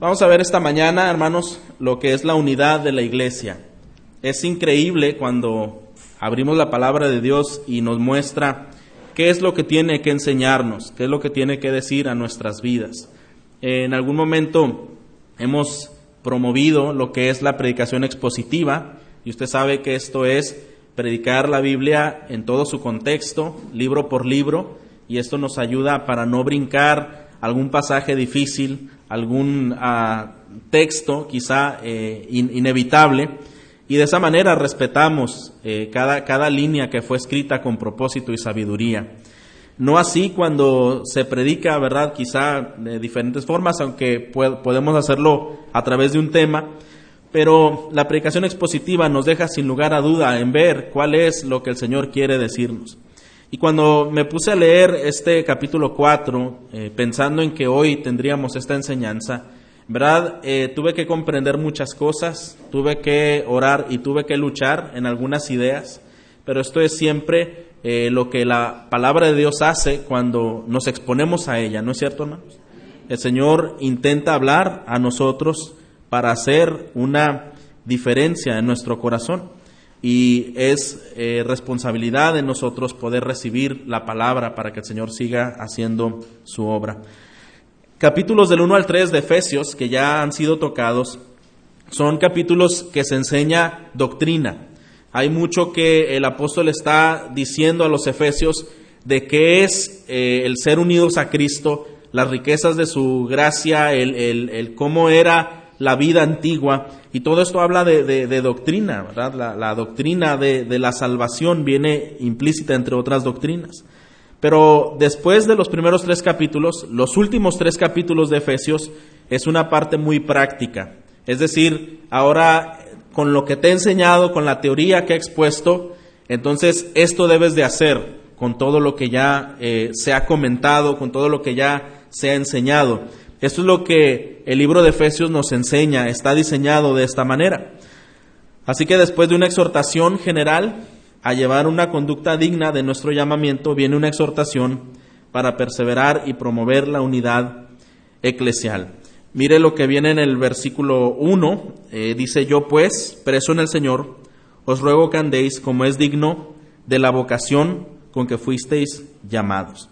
Vamos a ver esta mañana, hermanos, lo que es la unidad de la iglesia. Es increíble cuando abrimos la palabra de Dios y nos muestra qué es lo que tiene que enseñarnos, qué es lo que tiene que decir a nuestras vidas. En algún momento hemos promovido lo que es la predicación expositiva y usted sabe que esto es predicar la Biblia en todo su contexto, libro por libro, y esto nos ayuda para no brincar algún pasaje difícil, algún ah, texto quizá eh, inevitable, y de esa manera respetamos eh, cada, cada línea que fue escrita con propósito y sabiduría. No así cuando se predica, ¿verdad? Quizá de diferentes formas, aunque podemos hacerlo a través de un tema, pero la predicación expositiva nos deja sin lugar a duda en ver cuál es lo que el Señor quiere decirnos. Y cuando me puse a leer este capítulo 4, eh, pensando en que hoy tendríamos esta enseñanza, ¿verdad? Eh, tuve que comprender muchas cosas, tuve que orar y tuve que luchar en algunas ideas, pero esto es siempre eh, lo que la palabra de Dios hace cuando nos exponemos a ella, ¿no es cierto, hermanos? El Señor intenta hablar a nosotros para hacer una diferencia en nuestro corazón y es eh, responsabilidad de nosotros poder recibir la palabra para que el Señor siga haciendo su obra capítulos del 1 al 3 de Efesios, que ya han sido tocados, son capítulos que se enseña doctrina. Hay mucho que el apóstol está diciendo a los efesios de qué es eh, el ser unidos a Cristo, las riquezas de su gracia, el, cómo era la vida antigua, y todo esto habla de, doctrina, ¿verdad? La, doctrina de la salvación viene implícita entre otras doctrinas. Pero después de los primeros tres capítulos, los últimos tres capítulos de Efesios es una parte muy práctica. Es decir, ahora con lo que te he enseñado, con la teoría que he expuesto, entonces esto debes de hacer con todo lo que ya eh, se ha comentado, con todo lo que ya se ha enseñado. Esto es lo que el libro de Efesios nos enseña, está diseñado de esta manera. Así que después de una exhortación general, a llevar una conducta digna de nuestro llamamiento, viene una exhortación para perseverar y promover la unidad eclesial. Mire lo que viene en el versículo 1, eh, dice yo pues, preso en el Señor, os ruego que andéis como es digno de la vocación con que fuisteis llamados.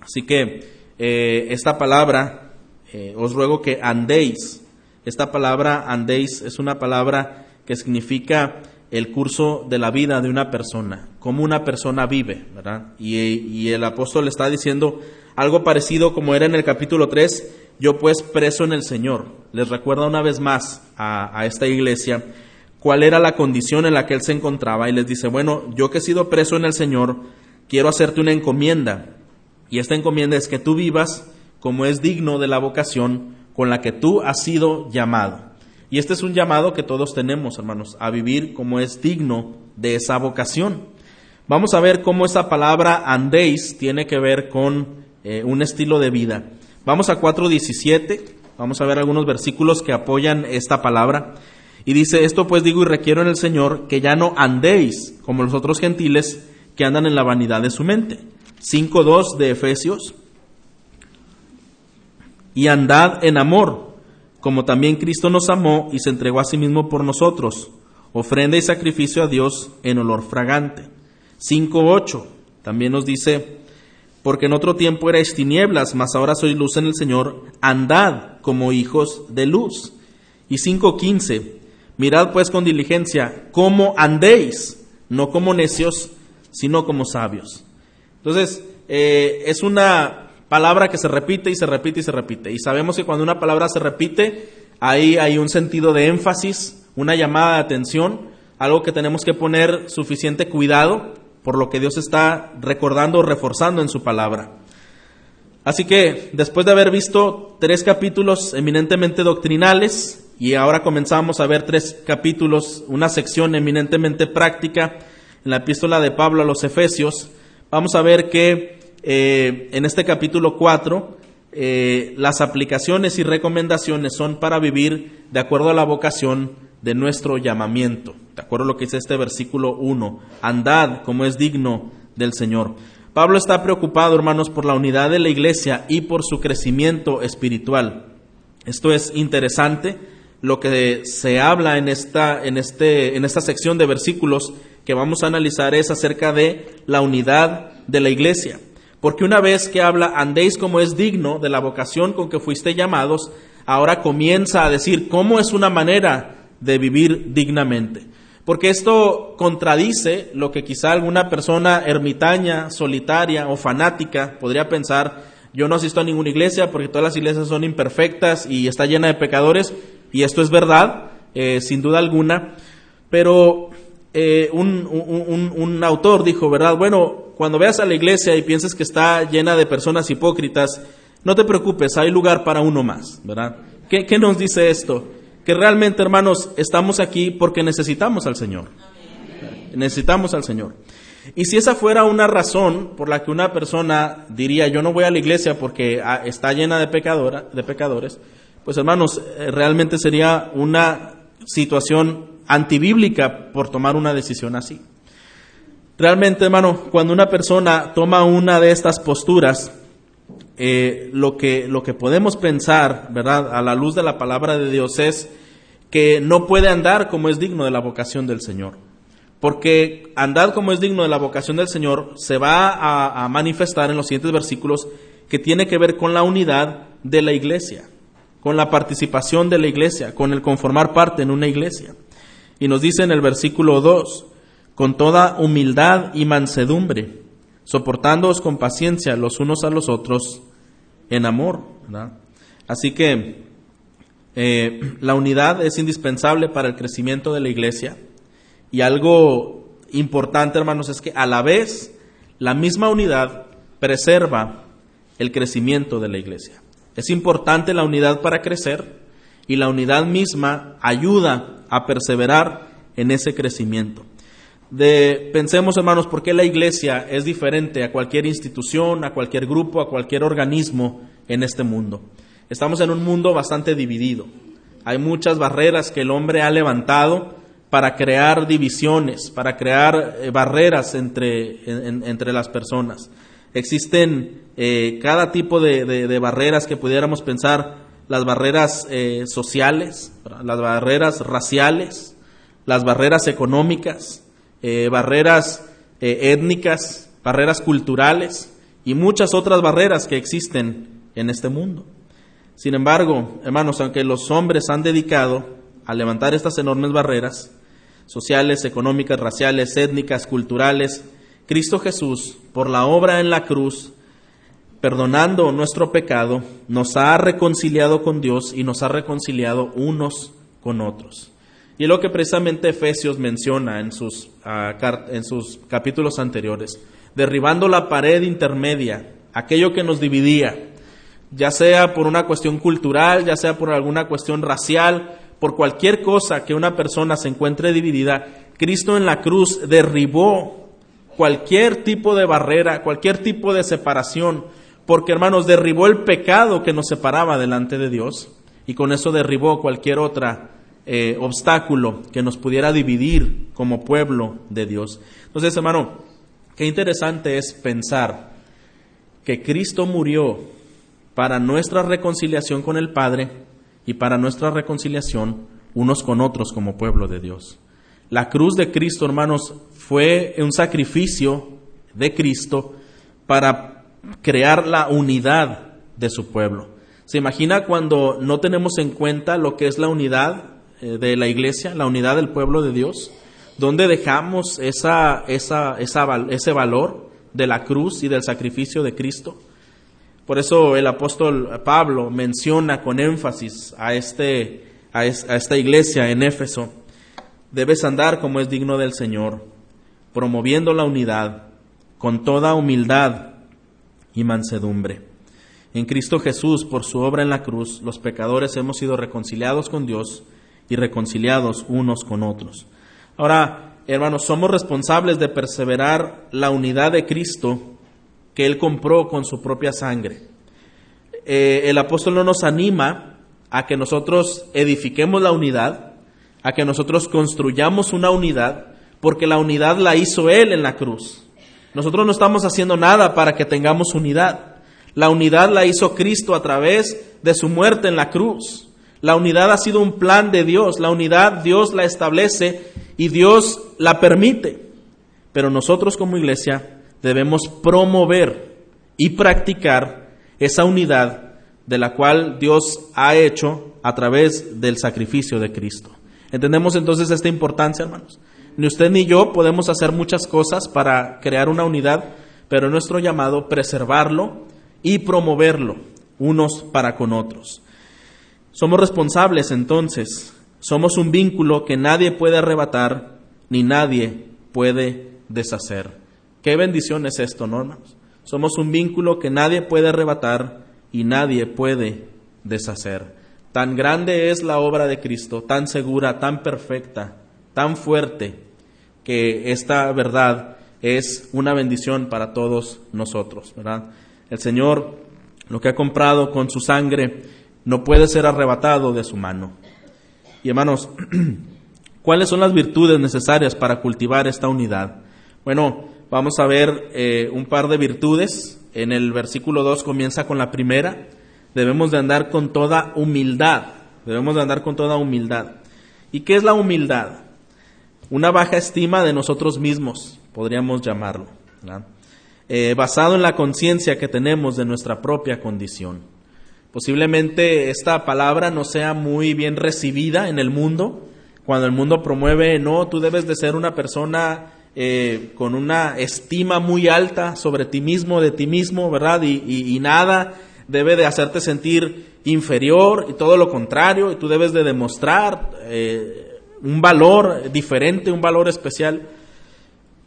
Así que eh, esta palabra, eh, os ruego que andéis, esta palabra andéis es una palabra que significa el curso de la vida de una persona, cómo una persona vive, ¿verdad? Y, el apóstol está diciendo algo parecido como era en el capítulo 3, yo pues preso en el Señor. Les recuerda una vez más a, a esta iglesia cuál era la condición en la que él se encontraba y les dice, bueno, yo que he sido preso en el Señor, quiero hacerte una encomienda. Y esta encomienda es que tú vivas como es digno de la vocación con la que tú has sido llamado. Y este es un llamado que todos tenemos, hermanos, a vivir como es digno de esa vocación. Vamos a ver cómo esa palabra andéis tiene que ver con eh, un estilo de vida. Vamos a 4.17, vamos a ver algunos versículos que apoyan esta palabra. Y dice, esto pues digo y requiero en el Señor que ya no andéis como los otros gentiles que andan en la vanidad de su mente. 5.2 de Efesios. Y andad en amor como también Cristo nos amó y se entregó a sí mismo por nosotros, ofrenda y sacrificio a Dios en olor fragante. 5.8 también nos dice, porque en otro tiempo erais tinieblas, mas ahora sois luz en el Señor, andad como hijos de luz. Y 5.15, mirad pues con diligencia cómo andéis, no como necios, sino como sabios. Entonces, eh, es una palabra que se repite y se repite y se repite. Y sabemos que cuando una palabra se repite, ahí hay un sentido de énfasis, una llamada de atención, algo que tenemos que poner suficiente cuidado por lo que Dios está recordando o reforzando en su palabra. Así que después de haber visto tres capítulos eminentemente doctrinales y ahora comenzamos a ver tres capítulos, una sección eminentemente práctica en la epístola de Pablo a los Efesios, vamos a ver que eh, en este capítulo 4, eh, las aplicaciones y recomendaciones son para vivir de acuerdo a la vocación de nuestro llamamiento. De acuerdo a lo que dice este versículo 1, andad como es digno del Señor. Pablo está preocupado, hermanos, por la unidad de la iglesia y por su crecimiento espiritual. Esto es interesante, lo que se habla en esta, en este, en esta sección de versículos que vamos a analizar es acerca de la unidad de la iglesia. Porque una vez que habla, andéis como es digno de la vocación con que fuiste llamados, ahora comienza a decir cómo es una manera de vivir dignamente. Porque esto contradice lo que quizá alguna persona ermitaña, solitaria o fanática podría pensar, yo no asisto a ninguna iglesia porque todas las iglesias son imperfectas y está llena de pecadores, y esto es verdad, eh, sin duda alguna, pero eh, un, un, autor dijo, ¿verdad? Bueno, cuando veas a la iglesia y pienses que está llena de personas hipócritas, no te preocupes, hay lugar para uno más, ¿verdad? ¿Qué, qué nos dice esto? Que realmente, hermanos, estamos aquí porque necesitamos al Señor. Necesitamos al Señor. Y si esa fuera una razón por la que una persona diría, yo no voy a la iglesia porque ah, está llena de, de pecadores, pues hermanos, eh, realmente sería una situación antibíblica por tomar una decisión así. Realmente, hermano, cuando una persona toma una de estas posturas, eh, lo, que, lo que podemos pensar, ¿verdad?, a la luz de la palabra de Dios es que no puede andar como es digno de la vocación del Señor. Porque andar como es digno de la vocación del Señor se va a, a manifestar en los siguientes versículos que tiene que ver con la unidad de la iglesia con la participación de la iglesia, con el conformar parte en una iglesia. Y nos dice en el versículo 2, con toda humildad y mansedumbre, soportándoos con paciencia los unos a los otros en amor. Así que eh, la unidad es indispensable para el crecimiento de la iglesia. Y algo importante, hermanos, es que a la vez la misma unidad preserva el crecimiento de la iglesia. Es importante la unidad para crecer y la unidad misma ayuda a perseverar en ese crecimiento. De, pensemos, hermanos, por qué la iglesia es diferente a cualquier institución, a cualquier grupo, a cualquier organismo en este mundo. Estamos en un mundo bastante dividido. Hay muchas barreras que el hombre ha levantado para crear divisiones, para crear eh, barreras entre, entre las personas. Existen eh, cada tipo de, barreras que pudiéramos pensar, las barreras eh, sociales, las barreras raciales, las barreras económicas, eh, barreras étnicas, barreras culturales y muchas otras barreras que existen en este mundo. Sin embargo, hermanos, aunque los hombres han dedicado a levantar estas enormes barreras sociales, económicas, raciales, étnicas, culturales, Cristo Jesús, por la obra en la cruz, perdonando nuestro pecado, nos ha reconciliado con Dios y nos ha reconciliado unos con otros. Y es lo que precisamente Efesios menciona en sus, ah, en sus capítulos anteriores, derribando la pared intermedia, aquello que nos dividía, ya sea por una cuestión cultural, ya sea por alguna cuestión racial, por cualquier cosa que una persona se encuentre dividida, Cristo en la cruz derribó cualquier tipo de barrera, cualquier tipo de separación, porque hermanos, derribó el pecado que nos separaba delante de Dios y con eso derribó cualquier otra eh, obstáculo que nos pudiera dividir como pueblo de Dios. Entonces, hermano, qué interesante es pensar que Cristo murió para nuestra reconciliación con el Padre y para nuestra reconciliación unos con otros como pueblo de Dios. La cruz de Cristo, hermanos, fue un sacrificio de Cristo para crear la unidad de su pueblo. ¿Se imagina cuando no tenemos en cuenta lo que es la unidad eh, de la iglesia, la unidad del pueblo de Dios? ¿Dónde dejamos esa, esa, ese valor de la cruz y del sacrificio de Cristo? Por eso el apóstol Pablo menciona con énfasis a, este, a esta iglesia en Éfeso debes andar como es digno del Señor, promoviendo la unidad con toda humildad y mansedumbre. En Cristo Jesús, por su obra en la cruz, los pecadores hemos sido reconciliados con Dios y reconciliados unos con otros. Ahora, hermanos, somos responsables de perseverar la unidad de Cristo que Él compró con su propia sangre. Eh, el apóstol no nos anima a que nosotros edifiquemos la unidad, a que nosotros construyamos una unidad, porque la unidad la hizo Él en la cruz. Nosotros no estamos haciendo nada para que tengamos unidad. La unidad la hizo Cristo a través de su muerte en la cruz. La unidad ha sido un plan de Dios. La unidad Dios la establece y Dios la permite. Pero nosotros como iglesia debemos promover y practicar esa unidad de la cual Dios ha hecho a través del sacrificio de Cristo. ¿Entendemos entonces esta importancia, hermanos? Ni usted ni yo podemos hacer muchas cosas para crear una unidad, pero nuestro llamado preservarlo y promoverlo unos para con otros. Somos responsables entonces, somos un vínculo que nadie puede arrebatar ni nadie puede deshacer. Qué bendición es esto, ¿no, hermanos? Somos un vínculo que nadie puede arrebatar y nadie puede deshacer. Tan grande es la obra de Cristo, tan segura, tan perfecta, tan fuerte, que esta verdad es una bendición para todos nosotros, ¿verdad? El Señor, lo que ha comprado con su sangre, no puede ser arrebatado de su mano. Y hermanos, ¿cuáles son las virtudes necesarias para cultivar esta unidad? Bueno, vamos a ver eh, un par de virtudes. En el versículo 2 comienza con la primera. Debemos de andar con toda humildad. Debemos de andar con toda humildad. ¿Y qué es la humildad? Una baja estima de nosotros mismos, podríamos llamarlo, eh, basado en la conciencia que tenemos de nuestra propia condición. Posiblemente esta palabra no sea muy bien recibida en el mundo, cuando el mundo promueve, no, tú debes de ser una persona eh, con una estima muy alta sobre ti mismo, de ti mismo, ¿verdad? Y, nada debe de hacerte sentir inferior y todo lo contrario, y tú debes de demostrar eh, un valor diferente, un valor especial.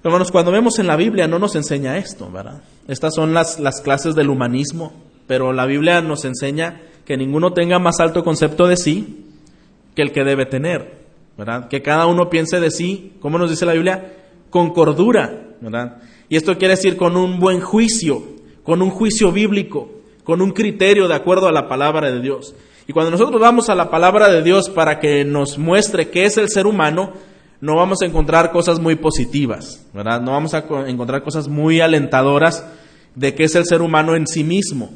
Hermanos, cuando vemos en la Biblia no nos enseña esto, ¿verdad? Estas son las, las clases del humanismo, pero la Biblia nos enseña que ninguno tenga más alto concepto de sí que el que debe tener, ¿verdad? Que cada uno piense de sí, ¿cómo nos dice la Biblia? Con cordura, ¿verdad? Y esto quiere decir con un buen juicio, con un juicio bíblico, con un criterio de acuerdo a la palabra de Dios. Y cuando nosotros vamos a la palabra de Dios para que nos muestre qué es el ser humano, no vamos a encontrar cosas muy positivas, ¿verdad? No vamos a encontrar cosas muy alentadoras de qué es el ser humano en sí mismo.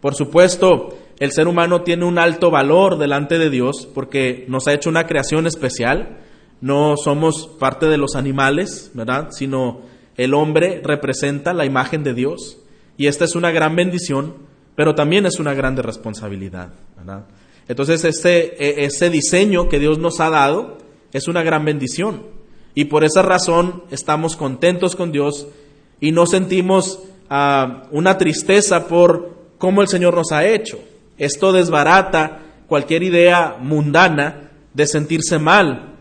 Por supuesto, el ser humano tiene un alto valor delante de Dios porque nos ha hecho una creación especial. No somos parte de los animales, ¿verdad? Sino el hombre representa la imagen de Dios. Y esta es una gran bendición pero también es una grande responsabilidad. Entonces, ese, e, ese diseño que Dios nos ha dado es una gran bendición. Y por esa razón estamos contentos con Dios y no sentimos ah, una tristeza por cómo el Señor nos ha hecho. Esto desbarata cualquier idea mundana de sentirse mal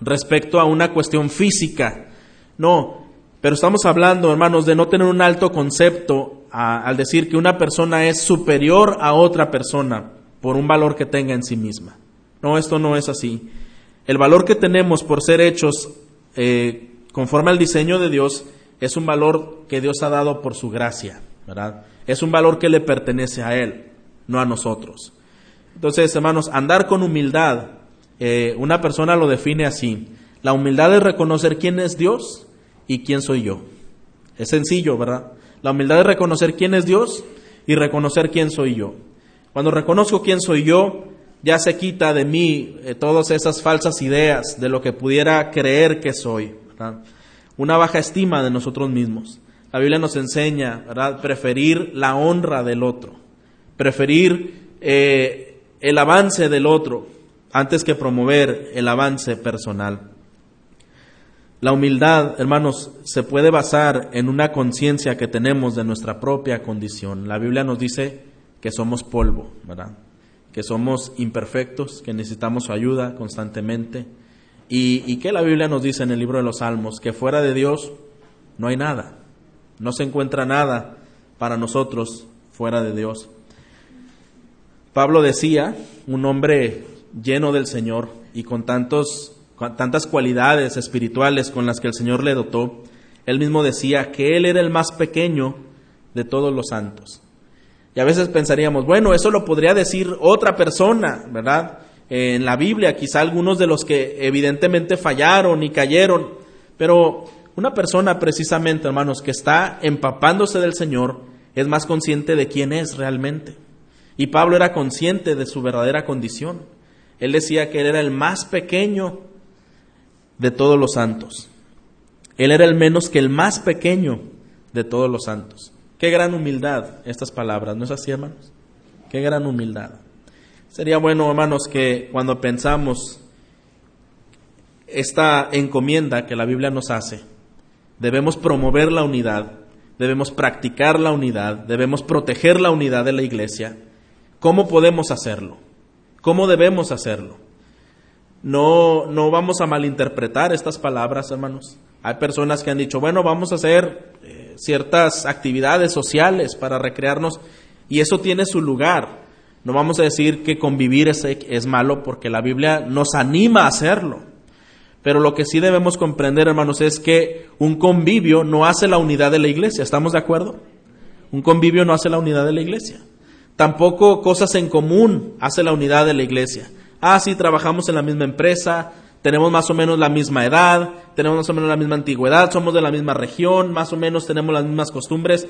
respecto a una cuestión física. No, pero estamos hablando, hermanos, de no tener un alto concepto al decir que una persona es superior a otra persona por un valor que tenga en sí misma. No, esto no es así. El valor que tenemos por ser hechos eh, conforme al diseño de Dios es un valor que Dios ha dado por su gracia, ¿verdad? Es un valor que le pertenece a Él, no a nosotros. Entonces, hermanos, andar con humildad, eh, una persona lo define así. La humildad es reconocer quién es Dios y quién soy yo. Es sencillo, ¿verdad? La humildad es reconocer quién es Dios y reconocer quién soy yo. Cuando reconozco quién soy yo, ya se quita de mí eh, todas esas falsas ideas de lo que pudiera creer que soy. Una baja estima de nosotros mismos. La Biblia nos enseña, ¿verdad? Preferir la honra del otro, preferir eh, el avance del otro antes que promover el avance personal. La humildad, hermanos, se puede basar en una conciencia que tenemos de nuestra propia condición. La Biblia nos dice que somos polvo, ¿verdad? Que somos imperfectos, que necesitamos su ayuda constantemente. Y, y la Biblia nos dice en el libro de los Salmos que fuera de Dios no hay nada, no se encuentra nada para nosotros fuera de Dios. Pablo decía, un hombre lleno del Señor y con tantos tantas cualidades espirituales con las que el Señor le dotó, él mismo decía que él era el más pequeño de todos los santos. Y a veces pensaríamos, bueno, eso lo podría decir otra persona, ¿verdad? En la Biblia, quizá algunos de los que evidentemente fallaron y cayeron, pero una persona precisamente, hermanos, que está empapándose del Señor, es más consciente de quién es realmente. Y Pablo era consciente de su verdadera condición. Él decía que él era el más pequeño de todos los santos. Él era el menos que el más pequeño de todos los santos. Qué gran humildad estas palabras, ¿no es así, hermanos? Qué gran humildad. Sería bueno, hermanos, que cuando pensamos esta encomienda que la Biblia nos hace, debemos promover la unidad, debemos practicar la unidad, debemos proteger la unidad de la iglesia. ¿Cómo podemos hacerlo? ¿Cómo debemos hacerlo? No, no vamos a malinterpretar estas palabras, hermanos. Hay personas que han dicho, bueno, vamos a hacer eh, ciertas actividades sociales para recrearnos y eso tiene su lugar. No vamos a decir que convivir es, es malo porque la Biblia nos anima a hacerlo. Pero lo que sí debemos comprender, hermanos, es que un convivio no hace la unidad de la iglesia. ¿Estamos de acuerdo? Un convivio no hace la unidad de la iglesia. Tampoco cosas en común hace la unidad de la iglesia. Ah, sí, trabajamos en la misma empresa, tenemos más o menos la misma edad, tenemos más o menos la misma antigüedad, somos de la misma región, más o menos tenemos las mismas costumbres.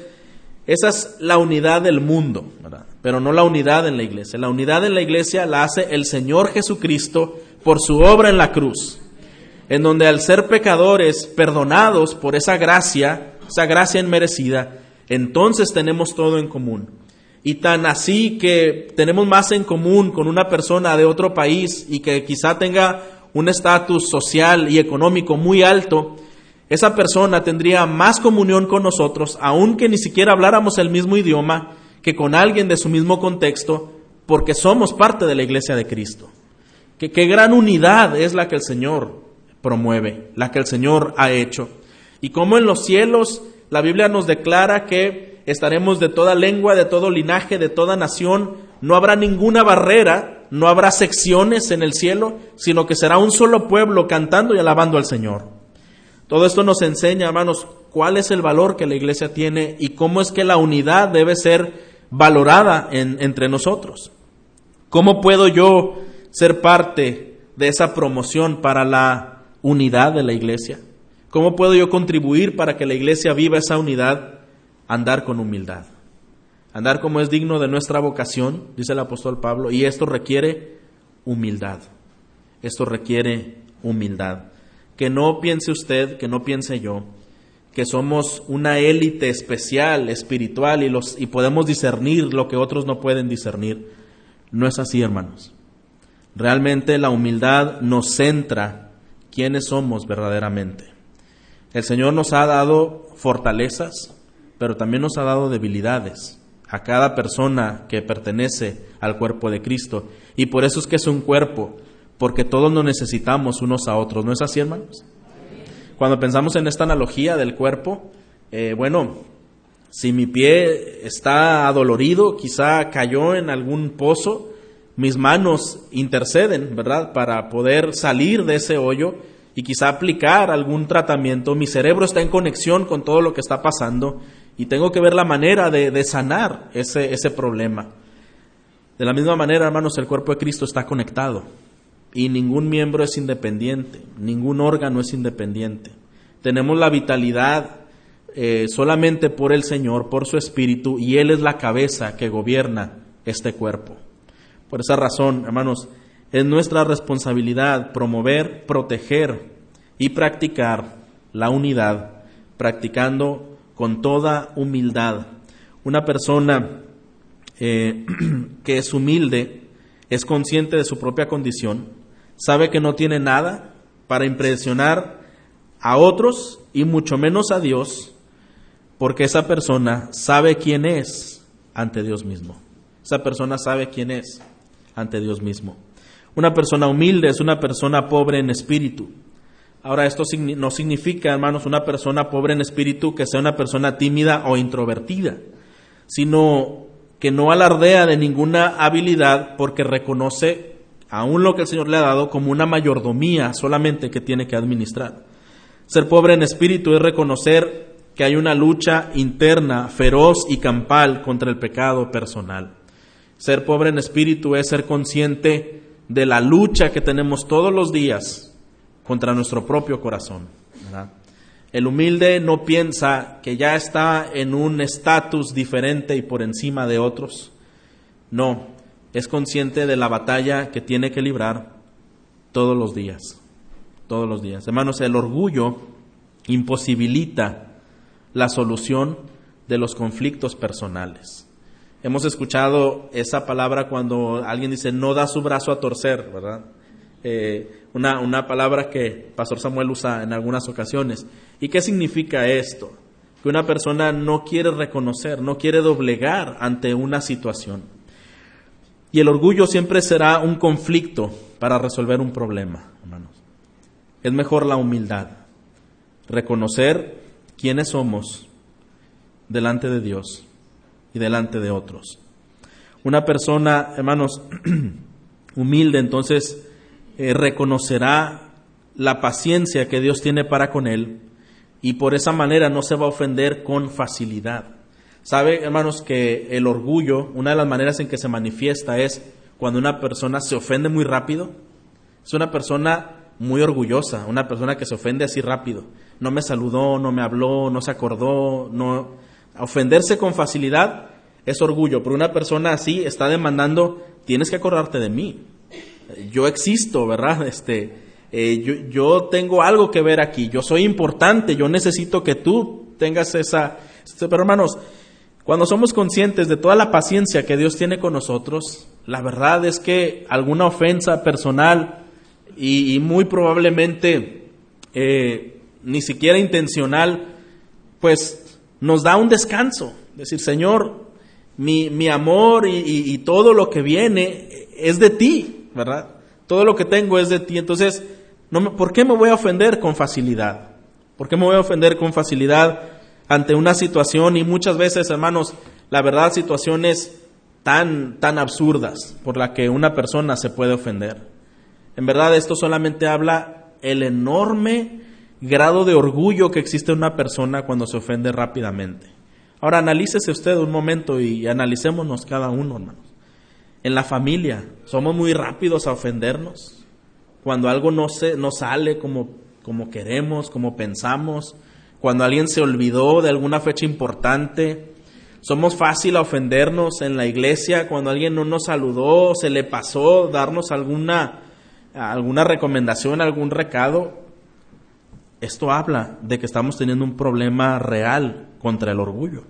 Esa es la unidad del mundo, ¿verdad? pero no la unidad en la iglesia. La unidad en la iglesia la hace el Señor Jesucristo por su obra en la cruz, en donde al ser pecadores perdonados por esa gracia, esa gracia inmerecida, entonces tenemos todo en común. Y tan así que tenemos más en común con una persona de otro país y que quizá tenga un estatus social y económico muy alto, esa persona tendría más comunión con nosotros, aunque ni siquiera habláramos el mismo idioma, que con alguien de su mismo contexto, porque somos parte de la iglesia de Cristo. Que, qué gran unidad es la que el Señor promueve, la que el Señor ha hecho. Y como en los cielos la Biblia nos declara que estaremos de toda lengua, de todo linaje, de toda nación, no habrá ninguna barrera, no habrá secciones en el cielo, sino que será un solo pueblo cantando y alabando al Señor. Todo esto nos enseña, hermanos, cuál es el valor que la iglesia tiene y cómo es que la unidad debe ser valorada entre nosotros. ¿Cómo puedo yo ser parte de esa promoción para la unidad de la iglesia? ¿Cómo puedo yo contribuir para que la iglesia viva esa unidad? Andar con humildad. Andar como es digno de nuestra vocación, dice el apóstol Pablo, y esto requiere humildad. Esto requiere humildad que no piense usted, que no piense yo, que somos una élite especial, espiritual y, los, y podemos discernir lo que otros no pueden discernir. No es así, hermanos. Realmente la humildad nos centra quiénes somos verdaderamente. El Señor nos ha dado fortalezas, pero también nos ha dado debilidades a cada persona que pertenece al cuerpo de Cristo. Y por eso es que es un cuerpo porque todos nos necesitamos unos a otros, ¿no es así, hermanos? Cuando pensamos en esta analogía del cuerpo, eh, bueno, si mi pie está adolorido, quizá cayó en algún pozo, mis manos interceden, ¿verdad? Para poder salir de ese hoyo y quizá aplicar algún tratamiento. Mi cerebro está en conexión con todo lo que está pasando y tengo que ver la manera de, de sanar ese, ese problema. De la misma manera, hermanos, el cuerpo de Cristo está conectado. Y ningún miembro es independiente, ningún órgano es independiente. Tenemos la vitalidad eh, solamente por el Señor, por su Espíritu, y Él es la cabeza que gobierna este cuerpo. Por esa razón, hermanos, es nuestra responsabilidad promover, proteger y practicar la unidad, practicando con toda humildad. Una persona eh, que es humilde es consciente de su propia condición, sabe que no tiene nada para impresionar a otros y mucho menos a Dios, porque esa persona sabe quién es ante Dios mismo. Esa persona sabe quién es ante Dios mismo. Una persona humilde es una persona pobre en espíritu. Ahora, esto no significa, hermanos, una persona pobre en espíritu que sea una persona tímida o introvertida, sino que no alardea de ninguna habilidad porque reconoce aún lo que el Señor le ha dado como una mayordomía solamente que tiene que administrar. Ser pobre en espíritu es reconocer que hay una lucha interna, feroz y campal contra el pecado personal. Ser pobre en espíritu es ser consciente de la lucha que tenemos todos los días contra nuestro propio corazón. El humilde no piensa que ya está en un estatus diferente y por encima de otros. No, es consciente de la batalla que tiene que librar todos los días. Todos los días. Hermanos, el orgullo imposibilita la solución de los conflictos personales. Hemos escuchado esa palabra cuando alguien dice no da su brazo a torcer, ¿verdad? Eh, una, una palabra que Pastor Samuel usa en algunas ocasiones. ¿Y qué significa esto? Que una persona no quiere reconocer, no quiere doblegar ante una situación. Y el orgullo siempre será un conflicto para resolver un problema, hermanos. Es mejor la humildad, reconocer quiénes somos delante de Dios y delante de otros. Una persona, hermanos, humilde, entonces eh, reconocerá la paciencia que Dios tiene para con él y por esa manera no se va a ofender con facilidad. Sabe, hermanos, que el orgullo, una de las maneras en que se manifiesta es cuando una persona se ofende muy rápido. Es una persona muy orgullosa, una persona que se ofende así rápido. No me saludó, no me habló, no se acordó, no ofenderse con facilidad es orgullo, pero una persona así está demandando, tienes que acordarte de mí yo existo, ¿verdad? Este, eh, yo, yo, tengo algo que ver aquí, yo soy importante, yo necesito que tú tengas esa... Pero hermanos, cuando somos conscientes de toda la paciencia que Dios tiene con nosotros, la verdad es que alguna ofensa personal y, muy probablemente eh, ni siquiera intencional, pues nos da un descanso. Decir, Señor, mi, mi amor y todo lo que viene es de ti. ¿Verdad? Todo lo que tengo es de ti. Entonces, ¿por qué me voy a ofender con facilidad? ¿Por qué me voy a ofender con facilidad ante una situación y muchas veces, hermanos, la verdad, situaciones tan, tan absurdas por la que una persona se puede ofender? En verdad, esto solamente habla el enorme grado de orgullo que existe en una persona cuando se ofende rápidamente. Ahora, analícese usted un momento y analicémonos cada uno, hermanos en la familia. Somos muy rápidos a ofendernos. Cuando algo no, se, no sale como, como queremos, como pensamos. Cuando alguien se olvidó de alguna fecha importante. Somos fácil a ofendernos en la iglesia cuando alguien no nos saludó, se le pasó darnos alguna, alguna recomendación, algún recado. Esto habla de que estamos teniendo un problema real contra el orgullo.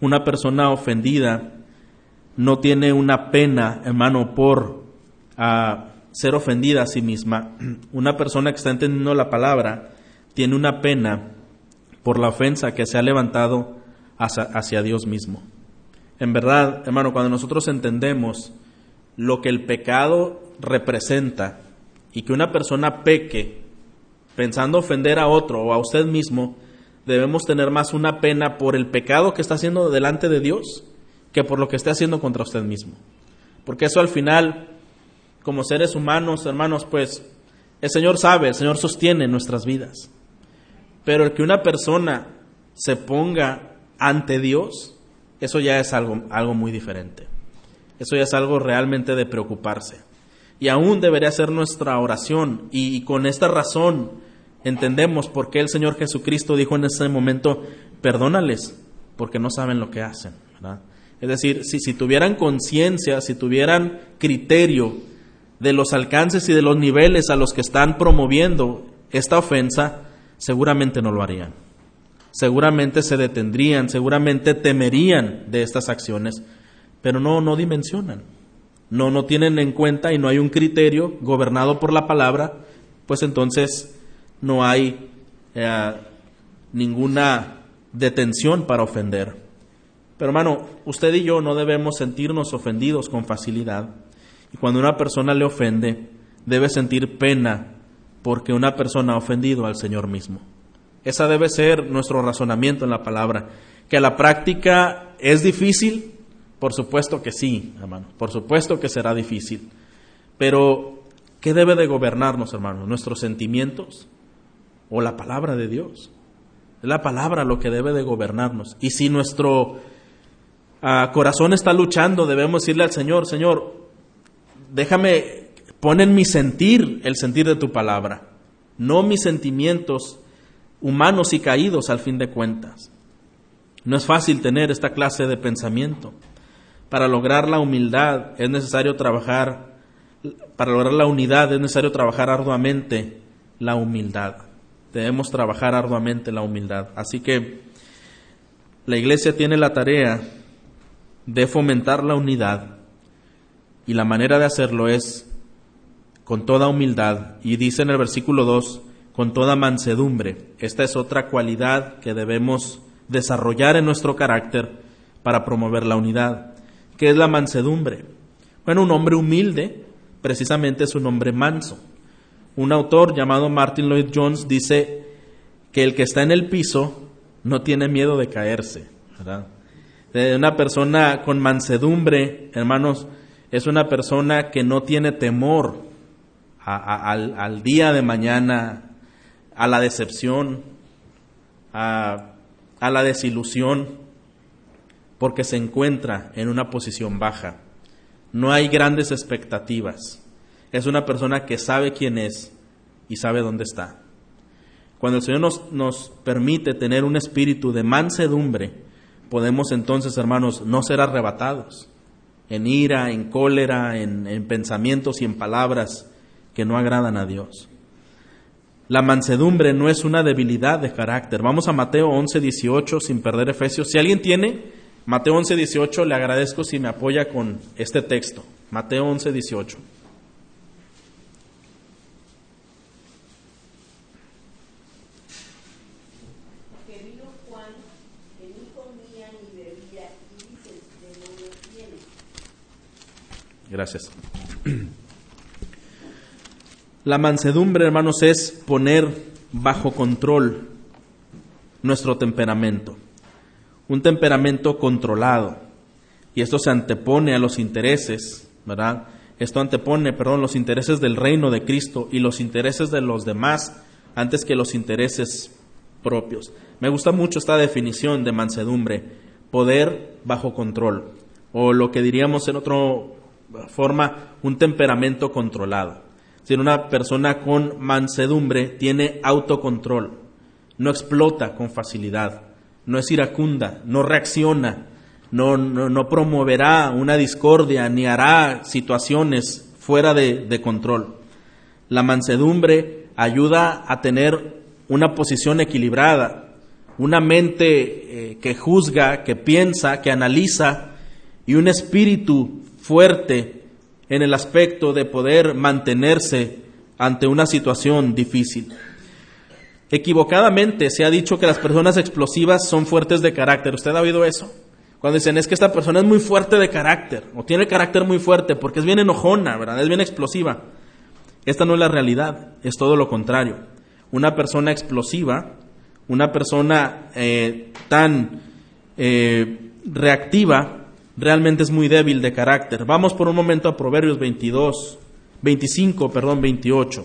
Una persona ofendida no tiene una pena, hermano, por ah, ser ofendida a sí misma. Una persona que está entendiendo la palabra tiene una pena por la ofensa que se ha levantado hacia, hacia Dios mismo. En verdad, hermano, cuando nosotros entendemos lo que el pecado representa y que una persona peque pensando ofender a otro o a usted mismo, debemos tener más una pena por el pecado que está haciendo delante de Dios que por lo que esté haciendo contra usted mismo. Porque eso al final, como seres humanos, hermanos, pues el Señor sabe, el Señor sostiene nuestras vidas. Pero el que una persona se ponga ante Dios, eso ya es algo, algo muy diferente. Eso ya es algo realmente de preocuparse. Y aún debería ser nuestra oración. Y, y con esta razón entendemos por qué el Señor Jesucristo dijo en ese momento, perdónales, porque no saben lo que hacen. ¿verdad? Es decir, si, tuvieran conciencia, si tuvieran criterio de los alcances y de los niveles a los que están promoviendo esta ofensa, seguramente no lo harían. Seguramente se detendrían, seguramente temerían de estas acciones, pero no, no dimensionan. No, no tienen en cuenta y no hay un criterio gobernado por la palabra, pues entonces no hay eh, ninguna detención para ofender. Pero hermano, usted y yo no debemos sentirnos ofendidos con facilidad. Y cuando una persona le ofende, debe sentir pena porque una persona ha ofendido al Señor mismo. Esa debe ser nuestro razonamiento en la palabra. Que la práctica es difícil, por supuesto que sí, hermano. Por supuesto que será difícil. Pero, ¿qué debe de gobernarnos, hermano? ¿Nuestros sentimientos o la palabra de Dios? Es la palabra lo que debe de gobernarnos. Y si nuestro corazón está luchando, debemos decirle al Señor, Señor, déjame, pon en mi sentir el sentir de tu palabra, no mis sentimientos humanos y caídos al fin de cuentas. No es fácil tener esta clase de pensamiento. Para lograr la humildad es necesario trabajar, para lograr la unidad es necesario trabajar arduamente la humildad. Debemos trabajar arduamente la humildad. Así que la iglesia tiene la tarea de fomentar la unidad y la manera de hacerlo es con toda humildad y dice en el versículo 2 con toda mansedumbre. Esta es otra cualidad que debemos desarrollar en nuestro carácter para promover la unidad. ¿Qué es la mansedumbre? Bueno, un hombre humilde precisamente es un hombre manso. Un autor llamado Martin Lloyd Jones dice que el que está en el piso no tiene miedo de caerse. Una persona con mansedumbre, hermanos, es una persona que no tiene temor al, día de mañana, a la decepción, a, la desilusión, porque se encuentra en una posición baja. No hay grandes expectativas. Es una persona que sabe quién es y sabe dónde está. Cuando el Señor nos permite tener un espíritu de mansedumbre, podemos entonces, hermanos, no ser arrebatados en ira, en cólera, en, en pensamientos y en palabras que no agradan a Dios. La mansedumbre no es una debilidad de carácter. Vamos a Mateo 11, 18 sin perder Efesios. Si alguien tiene Mateo 11, 18, le agradezco si me apoya con este texto. Mateo 11, 18. Gracias. La mansedumbre, hermanos, es poner bajo control nuestro temperamento. Un temperamento controlado. Y esto se antepone a los intereses, ¿verdad? Esto antepone, perdón, los intereses del reino de Cristo y los intereses de los demás antes que los intereses propios. Me gusta mucho esta definición de mansedumbre, poder bajo control, o lo que diríamos en otro forma un temperamento controlado. Si una persona con mansedumbre tiene autocontrol, no explota con facilidad, no es iracunda, no reacciona, no, no, promoverá una discordia ni hará situaciones fuera de, control. La mansedumbre ayuda a tener una posición equilibrada, una mente eh, que juzga, que piensa, que analiza y un espíritu fuerte en el aspecto de poder mantenerse ante una situación difícil. Equivocadamente se ha dicho que las personas explosivas son fuertes de carácter. ¿Usted ha oído eso? Cuando dicen es que esta persona es muy fuerte de carácter o tiene carácter muy fuerte porque es bien enojona, ¿verdad? Es bien explosiva. Esta no es la realidad, es todo lo contrario. Una persona explosiva, una persona eh, tan eh, reactiva, realmente es muy débil de carácter. Vamos por un momento a Proverbios 22, 25, perdón, 28.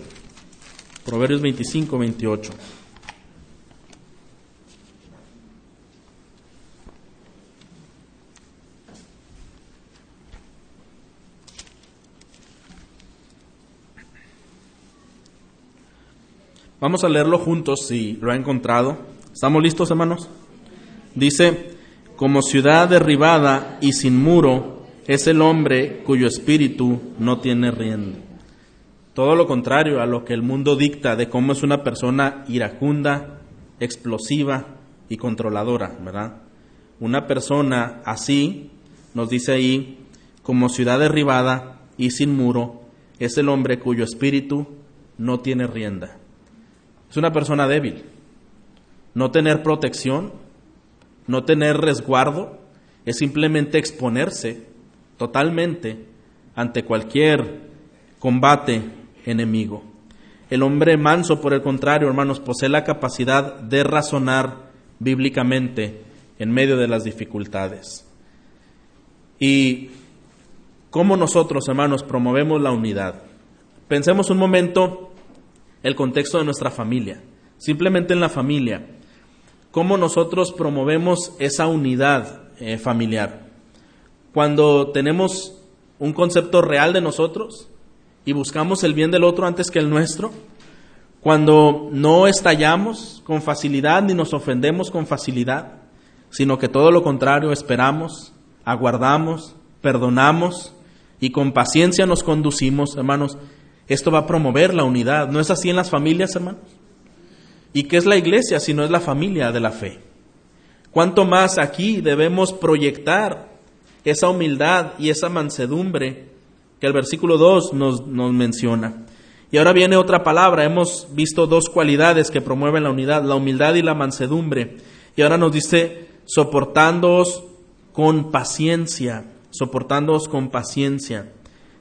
Proverbios 25, 28. Vamos a leerlo juntos si lo ha encontrado. ¿Estamos listos, hermanos? Dice, como ciudad derribada y sin muro es el hombre cuyo espíritu no tiene rienda. Todo lo contrario a lo que el mundo dicta de cómo es una persona iracunda, explosiva y controladora, ¿verdad? Una persona así, nos dice ahí, como ciudad derribada y sin muro, es el hombre cuyo espíritu no tiene rienda. Es una persona débil. No tener protección no tener resguardo es simplemente exponerse totalmente ante cualquier combate enemigo. El hombre manso, por el contrario, hermanos, posee la capacidad de razonar bíblicamente en medio de las dificultades. Y cómo nosotros, hermanos, promovemos la unidad. Pensemos un momento el contexto de nuestra familia. Simplemente en la familia cómo nosotros promovemos esa unidad eh, familiar. Cuando tenemos un concepto real de nosotros y buscamos el bien del otro antes que el nuestro, cuando no estallamos con facilidad ni nos ofendemos con facilidad, sino que todo lo contrario, esperamos, aguardamos, perdonamos y con paciencia nos conducimos, hermanos, esto va a promover la unidad. ¿No es así en las familias, hermanos? ¿Y qué es la iglesia si no es la familia de la fe? ¿Cuánto más aquí debemos proyectar esa humildad y esa mansedumbre que el versículo 2 nos, nos menciona? Y ahora viene otra palabra. Hemos visto dos cualidades que promueven la unidad, la humildad y la mansedumbre. Y ahora nos dice, soportándoos con paciencia, soportándoos con paciencia.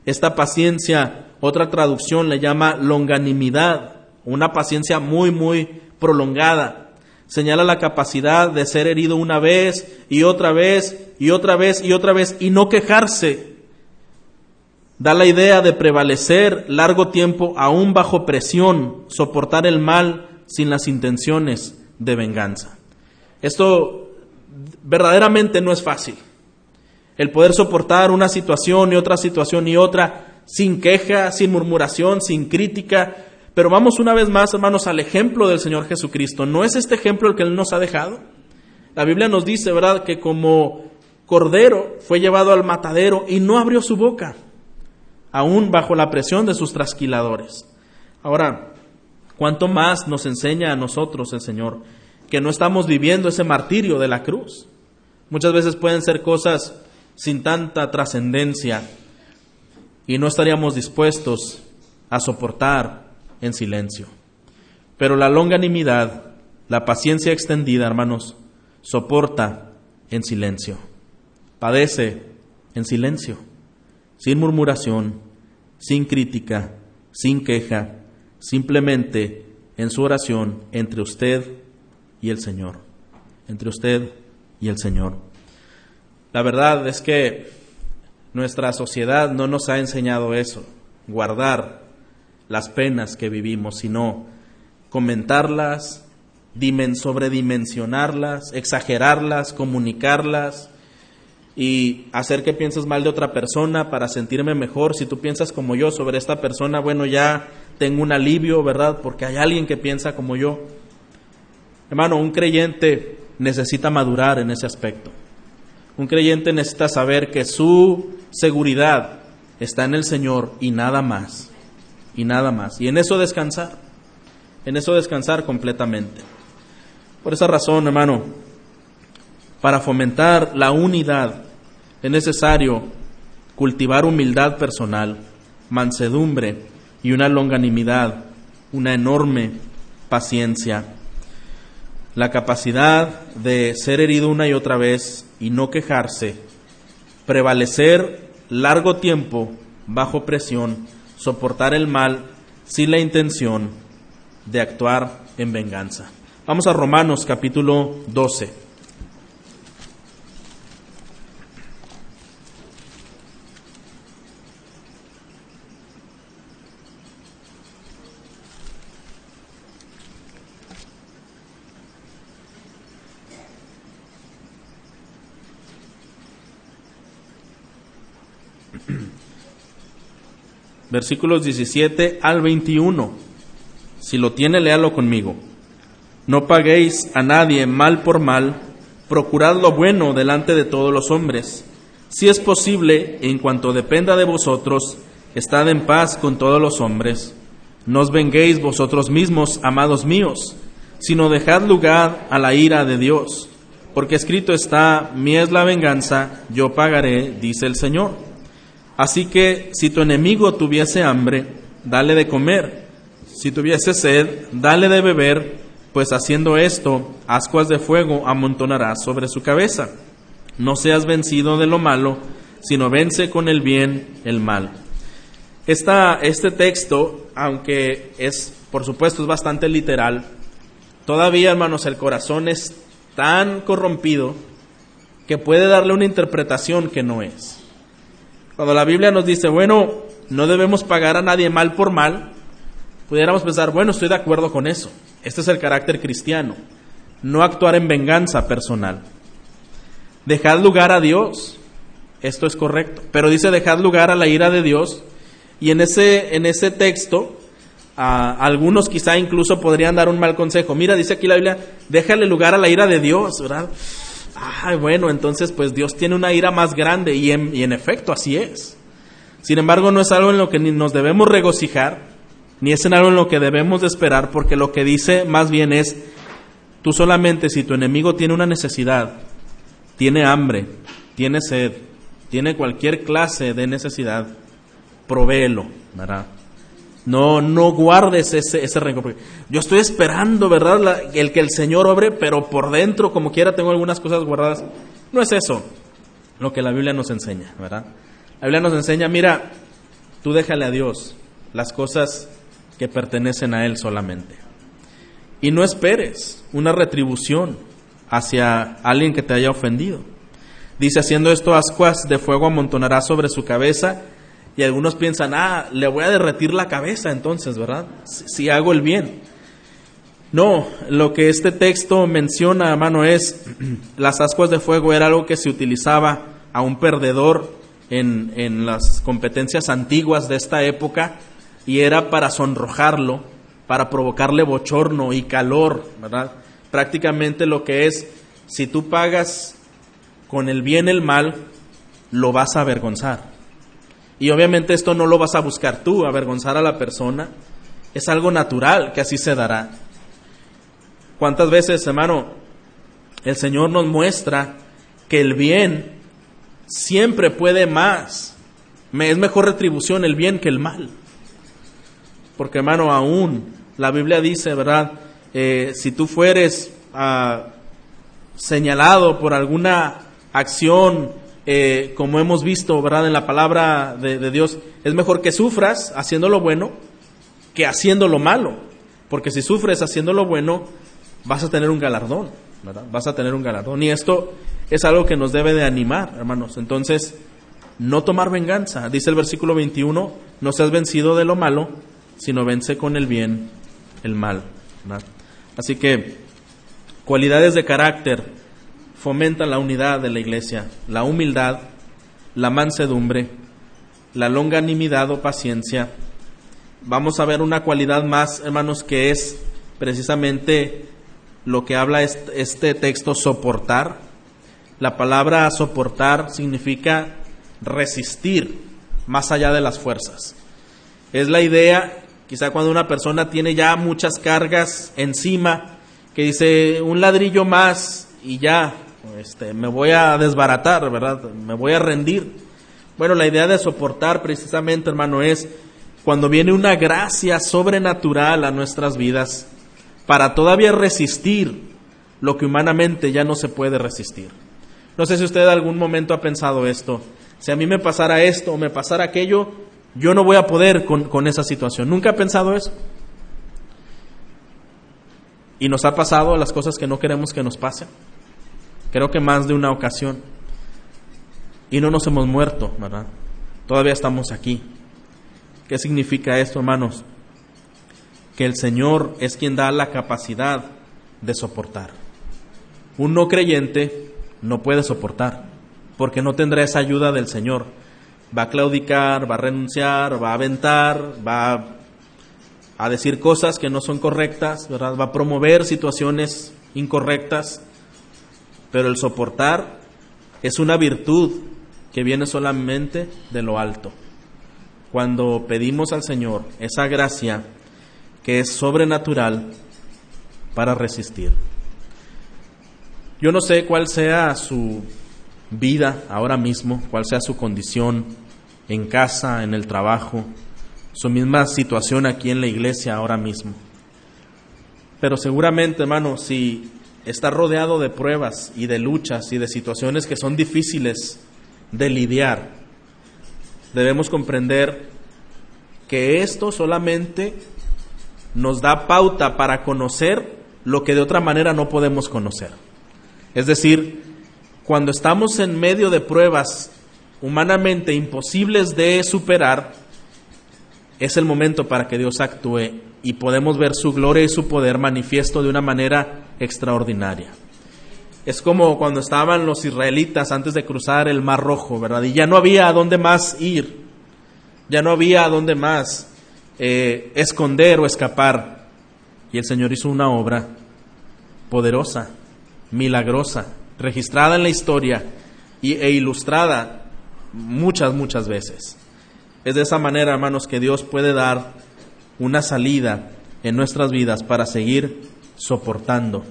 Esta paciencia, otra traducción le llama longanimidad, una paciencia muy, muy prolongada. Señala la capacidad de ser herido una vez y otra vez y otra vez y otra vez y no quejarse. Da la idea de prevalecer largo tiempo aún bajo presión, soportar el mal sin las intenciones de venganza. Esto verdaderamente no es fácil el poder soportar una situación y otra situación y otra sin queja, sin murmuración, sin crítica. Pero vamos una vez más, hermanos, al ejemplo del Señor Jesucristo. ¿No es este ejemplo el que Él nos ha dejado? La Biblia nos dice, ¿verdad?, que como cordero fue llevado al matadero y no abrió su boca, aún bajo la presión de sus trasquiladores. Ahora, ¿cuánto más nos enseña a nosotros el Señor que no estamos viviendo ese martirio de la cruz? Muchas veces pueden ser cosas sin tanta trascendencia y no estaríamos dispuestos a soportar en silencio. Pero la longanimidad, la paciencia extendida, hermanos, soporta en silencio, padece en silencio, sin murmuración, sin crítica, sin queja, simplemente en su oración entre usted y el Señor, entre usted y el Señor. La verdad es que nuestra sociedad no nos ha enseñado eso, guardar las penas que vivimos, sino comentarlas, sobredimensionarlas, exagerarlas, comunicarlas y hacer que pienses mal de otra persona para sentirme mejor. Si tú piensas como yo sobre esta persona, bueno, ya tengo un alivio, ¿verdad? Porque hay alguien que piensa como yo. Hermano, un creyente necesita madurar en ese aspecto. Un creyente necesita saber que su seguridad está en el Señor y nada más. Y nada más. Y en eso descansar. En eso descansar completamente. Por esa razón, hermano, para fomentar la unidad es necesario cultivar humildad personal, mansedumbre y una longanimidad, una enorme paciencia la capacidad de ser herido una y otra vez y no quejarse, prevalecer largo tiempo bajo presión, soportar el mal sin la intención de actuar en venganza. Vamos a Romanos capítulo 12. Versículos 17 al 21. Si lo tiene, léalo conmigo. No paguéis a nadie mal por mal, procurad lo bueno delante de todos los hombres. Si es posible, en cuanto dependa de vosotros, estad en paz con todos los hombres. No os venguéis vosotros mismos, amados míos, sino dejad lugar a la ira de Dios, porque escrito está, mi es la venganza, yo pagaré, dice el Señor. Así que si tu enemigo tuviese hambre, dale de comer. Si tuviese sed, dale de beber, pues haciendo esto, ascuas de fuego amontonarás sobre su cabeza. No seas vencido de lo malo, sino vence con el bien el mal. este texto, aunque es, por supuesto, es bastante literal, todavía, hermanos, el corazón es tan corrompido que puede darle una interpretación que no es. Cuando la Biblia nos dice, bueno, no debemos pagar a nadie mal por mal, pudiéramos pensar, bueno, estoy de acuerdo con eso. Este es el carácter cristiano. No actuar en venganza personal. Dejad lugar a Dios. Esto es correcto. Pero dice, dejad lugar a la ira de Dios. Y en ese, en ese texto algunos quizá incluso podrían dar un mal consejo. Mira, dice aquí la Biblia, déjale lugar a la ira de Dios, ¿verdad? Ay, bueno, entonces pues Dios tiene una ira más grande y en, efecto así es. Sin embargo, no es algo en lo que ni nos debemos regocijar, ni es en algo en lo que debemos de esperar, porque lo que dice más bien es, tú solamente si tu enemigo tiene una necesidad, tiene hambre, tiene sed, tiene cualquier clase de necesidad, provéelo, ¿verdad? No, no guardes ese, ese rencor. Yo estoy esperando, ¿verdad? el que el Señor obre, pero por dentro, como quiera, tengo algunas cosas guardadas. No es eso lo que la Biblia nos enseña, ¿verdad? La Biblia nos enseña, mira, tú déjale a Dios las cosas que pertenecen a Él solamente. Y no esperes una retribución hacia alguien que te haya ofendido. Dice, haciendo esto, ascuas de fuego amontonará sobre su cabeza y algunos piensan, ah, le voy a derretir la cabeza entonces, ¿verdad? Si, hago el bien. No, lo que este texto menciona, hermano, es las ascuas de fuego era algo que se utilizaba a un perdedor en, en las competencias antiguas de esta época y era para sonrojarlo, para provocarle bochorno y calor, ¿verdad? Prácticamente lo que es, si tú pagas con el bien el mal, lo vas a avergonzar. Y obviamente esto no lo vas a buscar tú, avergonzar a la persona. Es algo natural que así se dará. ¿Cuántas veces, hermano, el Señor nos muestra que el bien siempre puede más? Es mejor retribución el bien que el mal. Porque, hermano, aún la Biblia dice, ¿verdad? Eh, si tú fueres ah, señalado por alguna acción eh, como hemos visto, ¿verdad? En la palabra de, Dios, es mejor que sufras haciendo lo bueno que haciendo lo malo. Porque si sufres haciendo lo bueno, vas a tener un galardón, ¿verdad? Vas a tener un galardón. Y esto es algo que nos debe de animar, hermanos. Entonces, no tomar venganza. Dice el versículo 21, no seas vencido de lo malo, sino vence con el bien el mal. Así que, cualidades de carácter fomenta la unidad de la iglesia, la humildad, la mansedumbre, la longanimidad o paciencia. Vamos a ver una cualidad más, hermanos, que es precisamente lo que habla este, texto, soportar. La palabra soportar significa resistir más allá de las fuerzas. Es la idea, quizá cuando una persona tiene ya muchas cargas encima, que dice un ladrillo más y ya este, me voy a desbaratar, ¿verdad? Me voy a rendir. Bueno, la idea de soportar precisamente, hermano, es cuando viene una gracia sobrenatural a nuestras vidas para todavía resistir lo que humanamente ya no se puede resistir. No sé si usted en algún momento ha pensado esto. Si a mí me pasara esto o me pasara aquello, yo no voy a poder con, con esa situación. ¿Nunca ha pensado eso? Y nos ha pasado las cosas que no queremos que nos pasen. Creo que más de una ocasión. Y no nos hemos muerto, ¿verdad? Todavía estamos aquí. ¿Qué significa esto, hermanos? Que el Señor es quien da la capacidad de soportar. Un no creyente no puede soportar, porque no tendrá esa ayuda del Señor. Va a claudicar, va a renunciar, va a aventar, va a decir cosas que no son correctas, ¿verdad? Va a promover situaciones incorrectas pero el soportar es una virtud que viene solamente de lo alto. Cuando pedimos al Señor esa gracia que es sobrenatural para resistir. Yo no sé cuál sea su vida ahora mismo, cuál sea su condición en casa, en el trabajo, su misma situación aquí en la iglesia ahora mismo. Pero seguramente, hermano, si está rodeado de pruebas y de luchas y de situaciones que son difíciles de lidiar. Debemos comprender que esto solamente nos da pauta para conocer lo que de otra manera no podemos conocer. Es decir, cuando estamos en medio de pruebas humanamente imposibles de superar, es el momento para que Dios actúe y podemos ver su gloria y su poder manifiesto de una manera extraordinaria. Es como cuando estaban los israelitas antes de cruzar el Mar Rojo, ¿verdad? Y ya no había a dónde más ir, ya no había a dónde más. eh, esconder o escapar. Y el Señor hizo una obra poderosa, milagrosa, registrada en la historia y, e ilustrada muchas, muchas veces. Es de esa manera, hermanos, que Dios puede dar una salida en nuestras vidas para seguir soportando,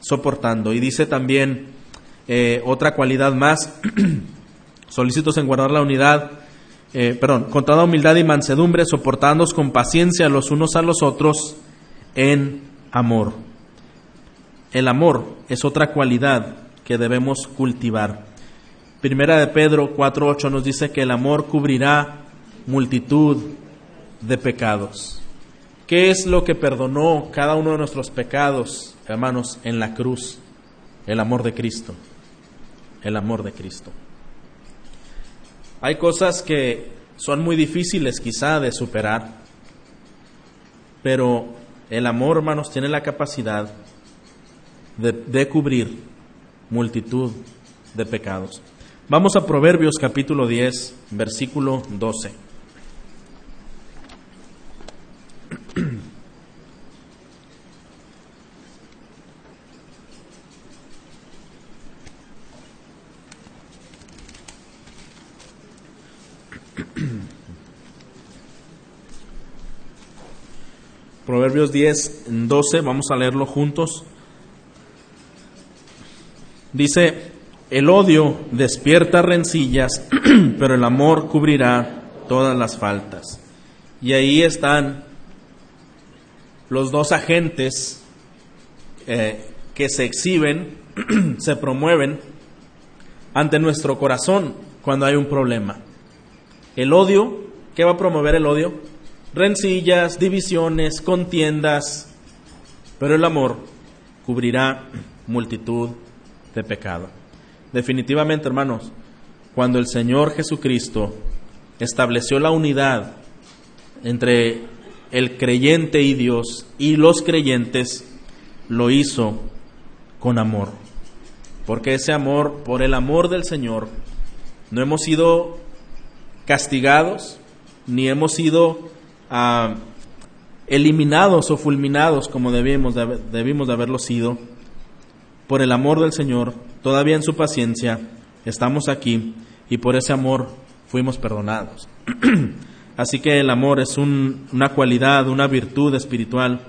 soportando. Y dice también eh, otra cualidad más, solícitos en guardar la unidad, eh, perdón, con toda humildad y mansedumbre, soportándonos con paciencia los unos a los otros en amor. El amor es otra cualidad que debemos cultivar. Primera de Pedro 4.8 nos dice que el amor cubrirá multitud de pecados. ¿Qué es lo que perdonó cada uno de nuestros pecados, hermanos, en la cruz? El amor de Cristo. El amor de Cristo. Hay cosas que son muy difíciles quizá de superar, pero el amor, hermanos, tiene la capacidad de, de cubrir multitud de pecados. Vamos a Proverbios capítulo 10, versículo 12. Proverbios 10, 12, vamos a leerlo juntos. Dice, el odio despierta rencillas, pero el amor cubrirá todas las faltas. Y ahí están los dos agentes eh, que se exhiben, se promueven ante nuestro corazón cuando hay un problema. El odio, ¿qué va a promover el odio? rencillas, divisiones, contiendas, pero el amor cubrirá multitud de pecado. Definitivamente, hermanos, cuando el Señor Jesucristo estableció la unidad entre el creyente y Dios y los creyentes, lo hizo con amor. Porque ese amor, por el amor del Señor, no hemos sido castigados, ni hemos sido eliminados o fulminados como debimos de, debimos de haberlo sido, por el amor del Señor, todavía en su paciencia, estamos aquí y por ese amor fuimos perdonados. Así que el amor es una cualidad, una virtud espiritual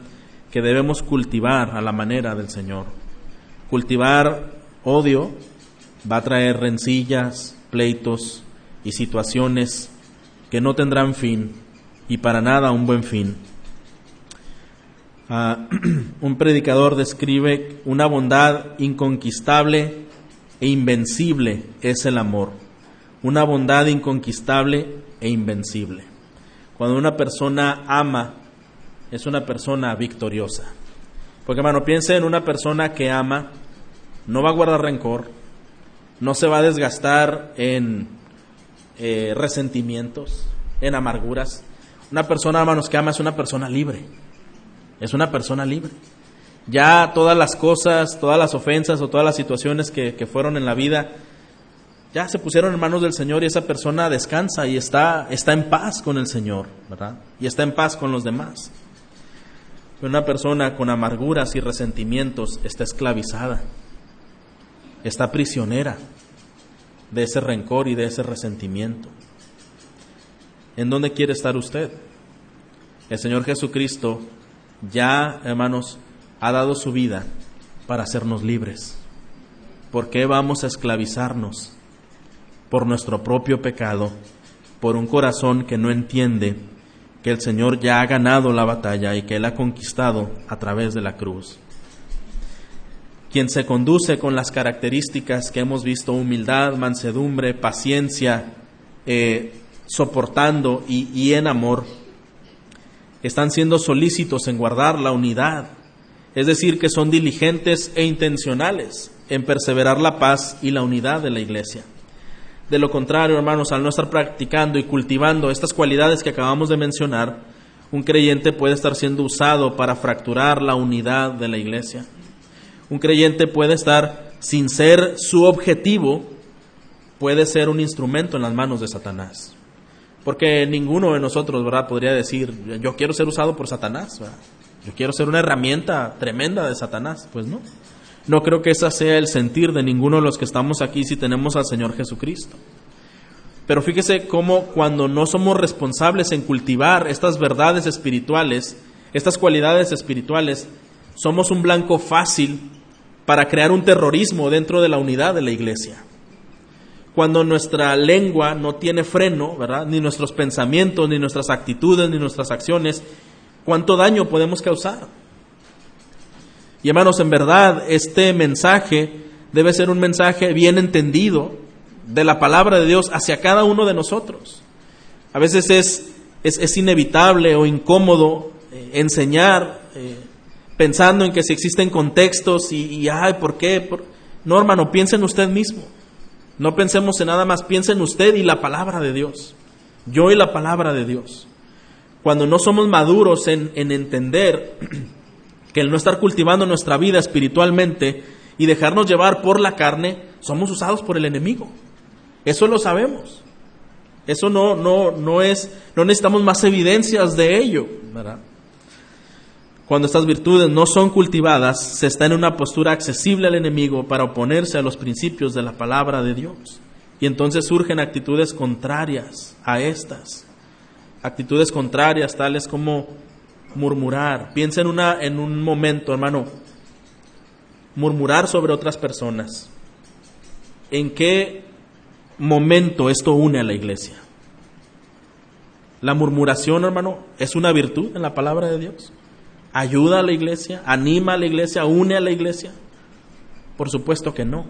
que debemos cultivar a la manera del Señor. Cultivar odio va a traer rencillas, pleitos y situaciones que no tendrán fin y para nada un buen fin. Ah, un predicador describe una bondad inconquistable e invencible es el amor. Una bondad inconquistable e invencible. Cuando una persona ama, es una persona victoriosa. Porque hermano, piense en una persona que ama, no va a guardar rencor, no se va a desgastar en eh, resentimientos, en amarguras. Una persona, hermanos, que ama es una persona libre. Es una persona libre. Ya todas las cosas, todas las ofensas o todas las situaciones que, fueron en la vida, ya se pusieron en manos del Señor y esa persona descansa y está, está en paz con el Señor, ¿verdad? Y está en paz con los demás. Pero una persona con amarguras y resentimientos está esclavizada, está prisionera de ese rencor y de ese resentimiento. ¿En dónde quiere estar usted? El Señor Jesucristo ya, hermanos, ha dado su vida para hacernos libres. ¿Por qué vamos a esclavizarnos? Por nuestro propio pecado, por un corazón que no entiende que el Señor ya ha ganado la batalla y que Él ha conquistado a través de la cruz. Quien se conduce con las características que hemos visto, humildad, mansedumbre, paciencia, eh, soportando y, en amor, están siendo solícitos en guardar la unidad, es decir, que son diligentes e intencionales en perseverar la paz y la unidad de la iglesia. De lo contrario, hermanos, al no estar practicando y cultivando estas cualidades que acabamos de mencionar, un creyente puede estar siendo usado para fracturar la unidad de la iglesia. Un creyente puede estar, sin ser su objetivo, puede ser un instrumento en las manos de Satanás. Porque ninguno de nosotros, ¿verdad?, podría decir, yo quiero ser usado por Satanás, yo quiero ser una herramienta tremenda de Satanás. Pues no. No creo que ese sea el sentir de ninguno de los que estamos aquí si tenemos al Señor Jesucristo. Pero fíjese cómo cuando no somos responsables en cultivar estas verdades espirituales, estas cualidades espirituales, somos un blanco fácil para crear un terrorismo dentro de la unidad de la iglesia cuando nuestra lengua no tiene freno, ¿verdad? Ni nuestros pensamientos, ni nuestras actitudes, ni nuestras acciones, ¿cuánto daño podemos causar? Y hermanos, en verdad, este mensaje debe ser un mensaje bien entendido de la palabra de Dios hacia cada uno de nosotros. A veces es, es, inevitable o incómodo eh, enseñar eh, pensando en que si existen contextos y, ay, ¿por qué? No, hermano, piense en usted mismo. No pensemos en nada más, piensen usted y la palabra de Dios. Yo y la palabra de Dios. Cuando no somos maduros en, en entender que el no estar cultivando nuestra vida espiritualmente y dejarnos llevar por la carne, somos usados por el enemigo. Eso lo sabemos. Eso no, no, no es, no necesitamos más evidencias de ello, ¿verdad? Cuando estas virtudes no son cultivadas, se está en una postura accesible al enemigo para oponerse a los principios de la palabra de Dios. Y entonces surgen actitudes contrarias a estas. Actitudes contrarias tales como murmurar. Piensa en, una, en un momento, hermano, murmurar sobre otras personas. ¿En qué momento esto une a la iglesia? La murmuración, hermano, es una virtud en la palabra de Dios ayuda a la iglesia, anima a la iglesia, une a la iglesia? Por supuesto que no.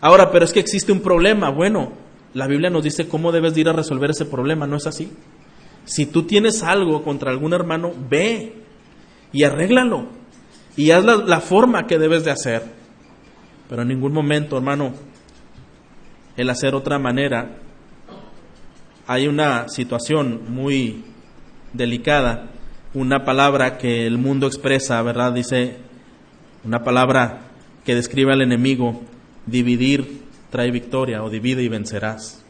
Ahora, pero es que existe un problema. Bueno, la Biblia nos dice cómo debes ir a resolver ese problema, ¿no es así? Si tú tienes algo contra algún hermano, ve y arréglalo y haz la, la forma que debes de hacer. Pero en ningún momento, hermano, el hacer otra manera, hay una situación muy delicada una palabra que el mundo expresa, ¿verdad? Dice una palabra que describe al enemigo, dividir trae victoria o divide y vencerás.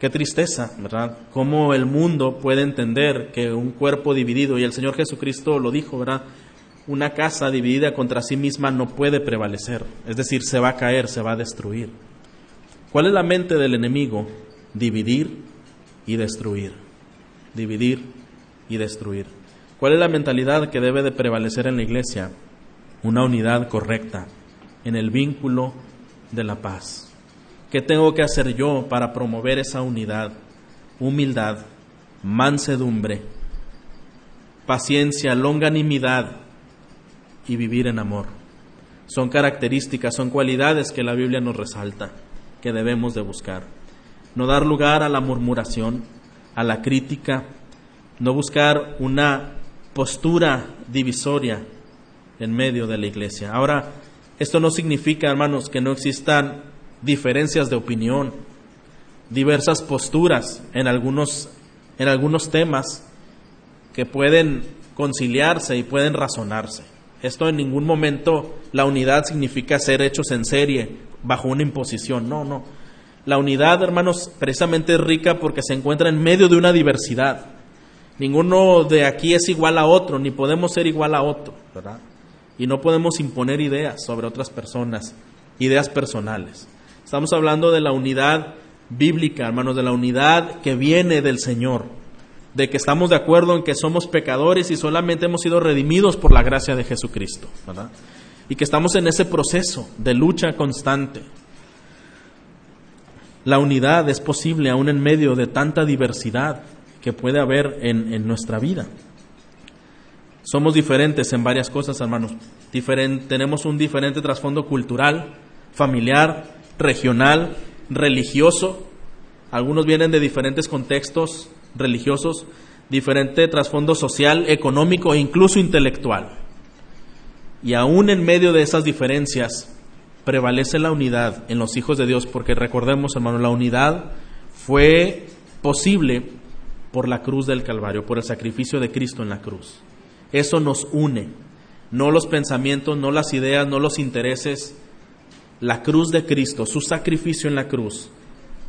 Qué tristeza, ¿verdad? Cómo el mundo puede entender que un cuerpo dividido, y el Señor Jesucristo lo dijo, ¿verdad? Una casa dividida contra sí misma no puede prevalecer, es decir, se va a caer, se va a destruir. ¿Cuál es la mente del enemigo? Dividir y destruir. Dividir y destruir. ¿Cuál es la mentalidad que debe de prevalecer en la iglesia? Una unidad correcta en el vínculo de la paz. ¿Qué tengo que hacer yo para promover esa unidad? Humildad, mansedumbre, paciencia, longanimidad y vivir en amor. Son características, son cualidades que la Biblia nos resalta, que debemos de buscar. No dar lugar a la murmuración, a la crítica, no buscar una postura divisoria en medio de la iglesia. Ahora, esto no significa, hermanos, que no existan diferencias de opinión, diversas posturas en algunos, en algunos temas que pueden conciliarse y pueden razonarse. Esto en ningún momento la unidad significa ser hechos en serie bajo una imposición. No, no. La unidad, hermanos, precisamente es rica porque se encuentra en medio de una diversidad. Ninguno de aquí es igual a otro, ni podemos ser igual a otro, ¿verdad? Y no podemos imponer ideas sobre otras personas, ideas personales. Estamos hablando de la unidad bíblica, hermanos, de la unidad que viene del Señor, de que estamos de acuerdo en que somos pecadores y solamente hemos sido redimidos por la gracia de Jesucristo, ¿verdad? Y que estamos en ese proceso de lucha constante. La unidad es posible aún en medio de tanta diversidad, que puede haber en, nuestra vida. Somos diferentes en varias cosas, hermanos. tenemos un diferente trasfondo cultural, familiar, regional, religioso. Algunos vienen de diferentes contextos religiosos, diferente trasfondo social, económico e incluso intelectual. Y aún en medio de esas diferencias prevalece la unidad en los hijos de Dios, porque recordemos, hermano, la unidad fue posible por la cruz del Calvario, por el sacrificio de Cristo en la cruz. Eso nos une, no los pensamientos, no las ideas, no los intereses. La cruz de Cristo, su sacrificio en la cruz,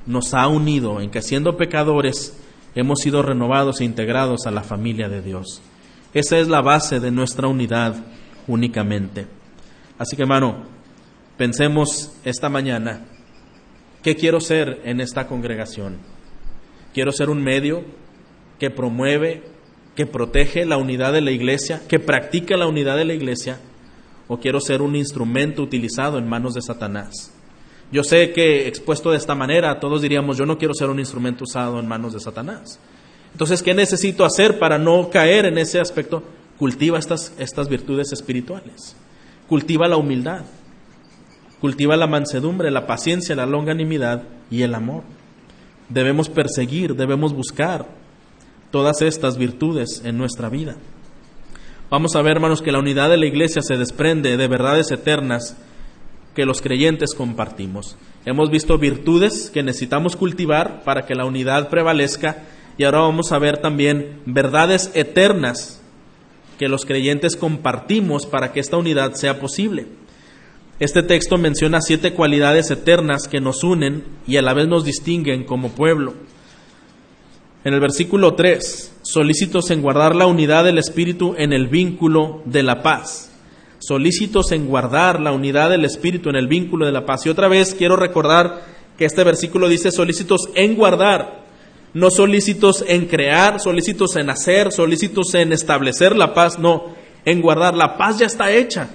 nos ha unido, en que siendo pecadores hemos sido renovados e integrados a la familia de Dios. Esa es la base de nuestra unidad únicamente. Así que hermano, pensemos esta mañana, ¿qué quiero ser en esta congregación? ¿Quiero ser un medio que promueve, que protege la unidad de la iglesia, que practica la unidad de la iglesia? ¿O quiero ser un instrumento utilizado en manos de Satanás? Yo sé que expuesto de esta manera, todos diríamos, yo no quiero ser un instrumento usado en manos de Satanás. Entonces, ¿qué necesito hacer para no caer en ese aspecto? Cultiva estas, estas virtudes espirituales. Cultiva la humildad. Cultiva la mansedumbre, la paciencia, la longanimidad y el amor. Debemos perseguir, debemos buscar todas estas virtudes en nuestra vida. Vamos a ver, hermanos, que la unidad de la iglesia se desprende de verdades eternas que los creyentes compartimos. Hemos visto virtudes que necesitamos cultivar para que la unidad prevalezca y ahora vamos a ver también verdades eternas que los creyentes compartimos para que esta unidad sea posible. Este texto menciona siete cualidades eternas que nos unen y a la vez nos distinguen como pueblo. En el versículo 3, solícitos en guardar la unidad del Espíritu en el vínculo de la paz solícitos en guardar la unidad del Espíritu en el vínculo de la paz. Y otra vez quiero recordar que este versículo dice solícitos en guardar, no solícitos en crear, solícitos en hacer, solícitos en establecer la paz, no, en guardar. La paz ya está hecha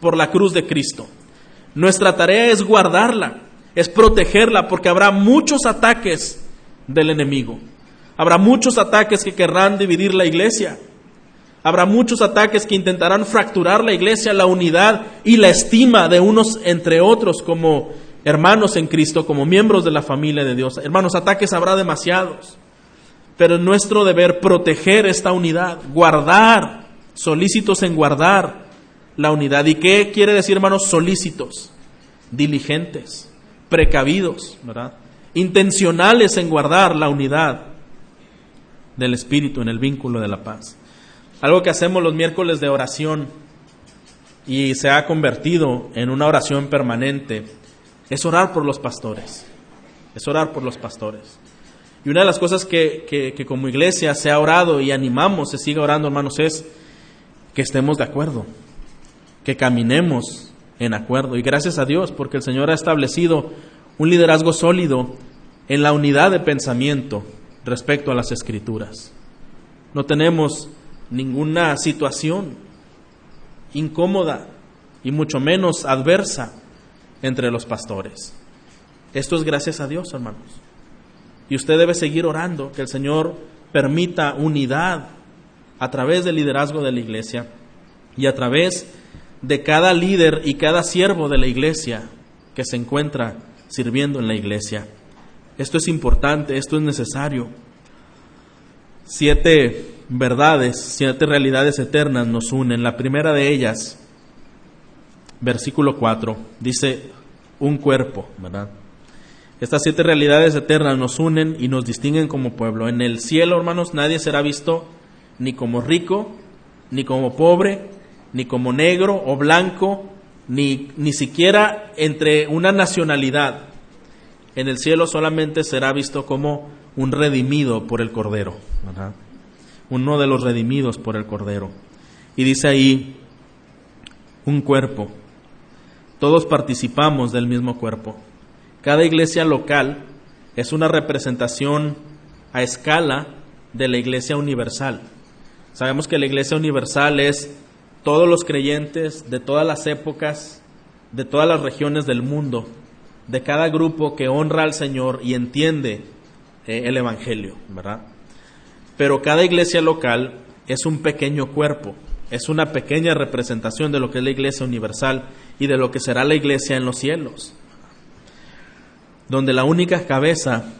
por la cruz de Cristo. Nuestra tarea es guardarla, es protegerla, porque habrá muchos ataques del enemigo. Habrá muchos ataques que querrán dividir la iglesia. Habrá muchos ataques que intentarán fracturar la iglesia, la unidad y la estima de unos entre otros como hermanos en Cristo, como miembros de la familia de Dios. Hermanos, ataques habrá demasiados, pero es nuestro deber proteger esta unidad, guardar, solícitos en guardar la unidad. ¿Y qué quiere decir, hermanos? Solícitos, diligentes, precavidos, ¿verdad? Intencionales en guardar la unidad del Espíritu en el vínculo de la paz. Algo que hacemos los miércoles de oración y se ha convertido en una oración permanente es orar por los pastores. Es orar por los pastores. Y una de las cosas que, que, como iglesia se ha orado y animamos, se sigue orando, hermanos, es que estemos de acuerdo, que caminemos en acuerdo. Y gracias a Dios, porque el Señor ha establecido un liderazgo sólido en la unidad de pensamiento respecto a las escrituras. No tenemos ninguna situación incómoda y mucho menos adversa entre los pastores. Esto es gracias a Dios, hermanos. Y usted debe seguir orando que el Señor permita unidad a través del liderazgo de la iglesia y a través de cada líder y cada siervo de la iglesia que se encuentra sirviendo en la iglesia. Esto es importante, esto es necesario. Siete verdades, siete realidades eternas nos unen. La primera de ellas, versículo 4, dice un cuerpo, ¿verdad? Estas siete realidades eternas nos unen y nos distinguen como pueblo. En el cielo, hermanos, nadie será visto ni como rico, ni como pobre, ni como negro o blanco, ni, ni siquiera entre una nacionalidad. En el cielo solamente será visto como un redimido por el Cordero. uno de los redimidos por el Cordero. Y dice ahí, un cuerpo. Todos participamos del mismo cuerpo. Cada iglesia local es una representación a escala de la iglesia universal. Sabemos que la iglesia universal es todos los creyentes de todas las épocas, de todas las regiones del mundo, de cada grupo que honra al Señor y entiende eh, el Evangelio, ¿verdad? pero cada iglesia local es un pequeño cuerpo, es una pequeña representación de lo que es la iglesia universal y de lo que será la iglesia en los cielos, donde la única cabeza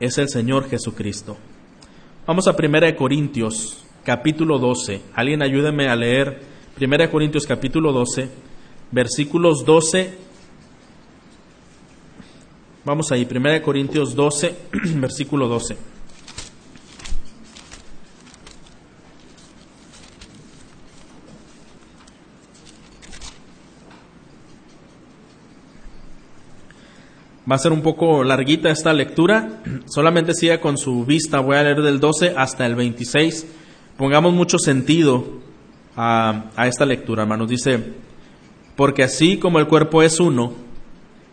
es el Señor Jesucristo. Vamos a 1 Corintios capítulo 12. Alguien ayúdeme a leer 1 Corintios capítulo 12, versículos 12. Vamos ahí, 1 Corintios 12, versículo 12. Va a ser un poco larguita esta lectura, solamente siga con su vista, voy a leer del 12 hasta el 26. Pongamos mucho sentido a, esta lectura, hermanos. Dice, porque así como el cuerpo es uno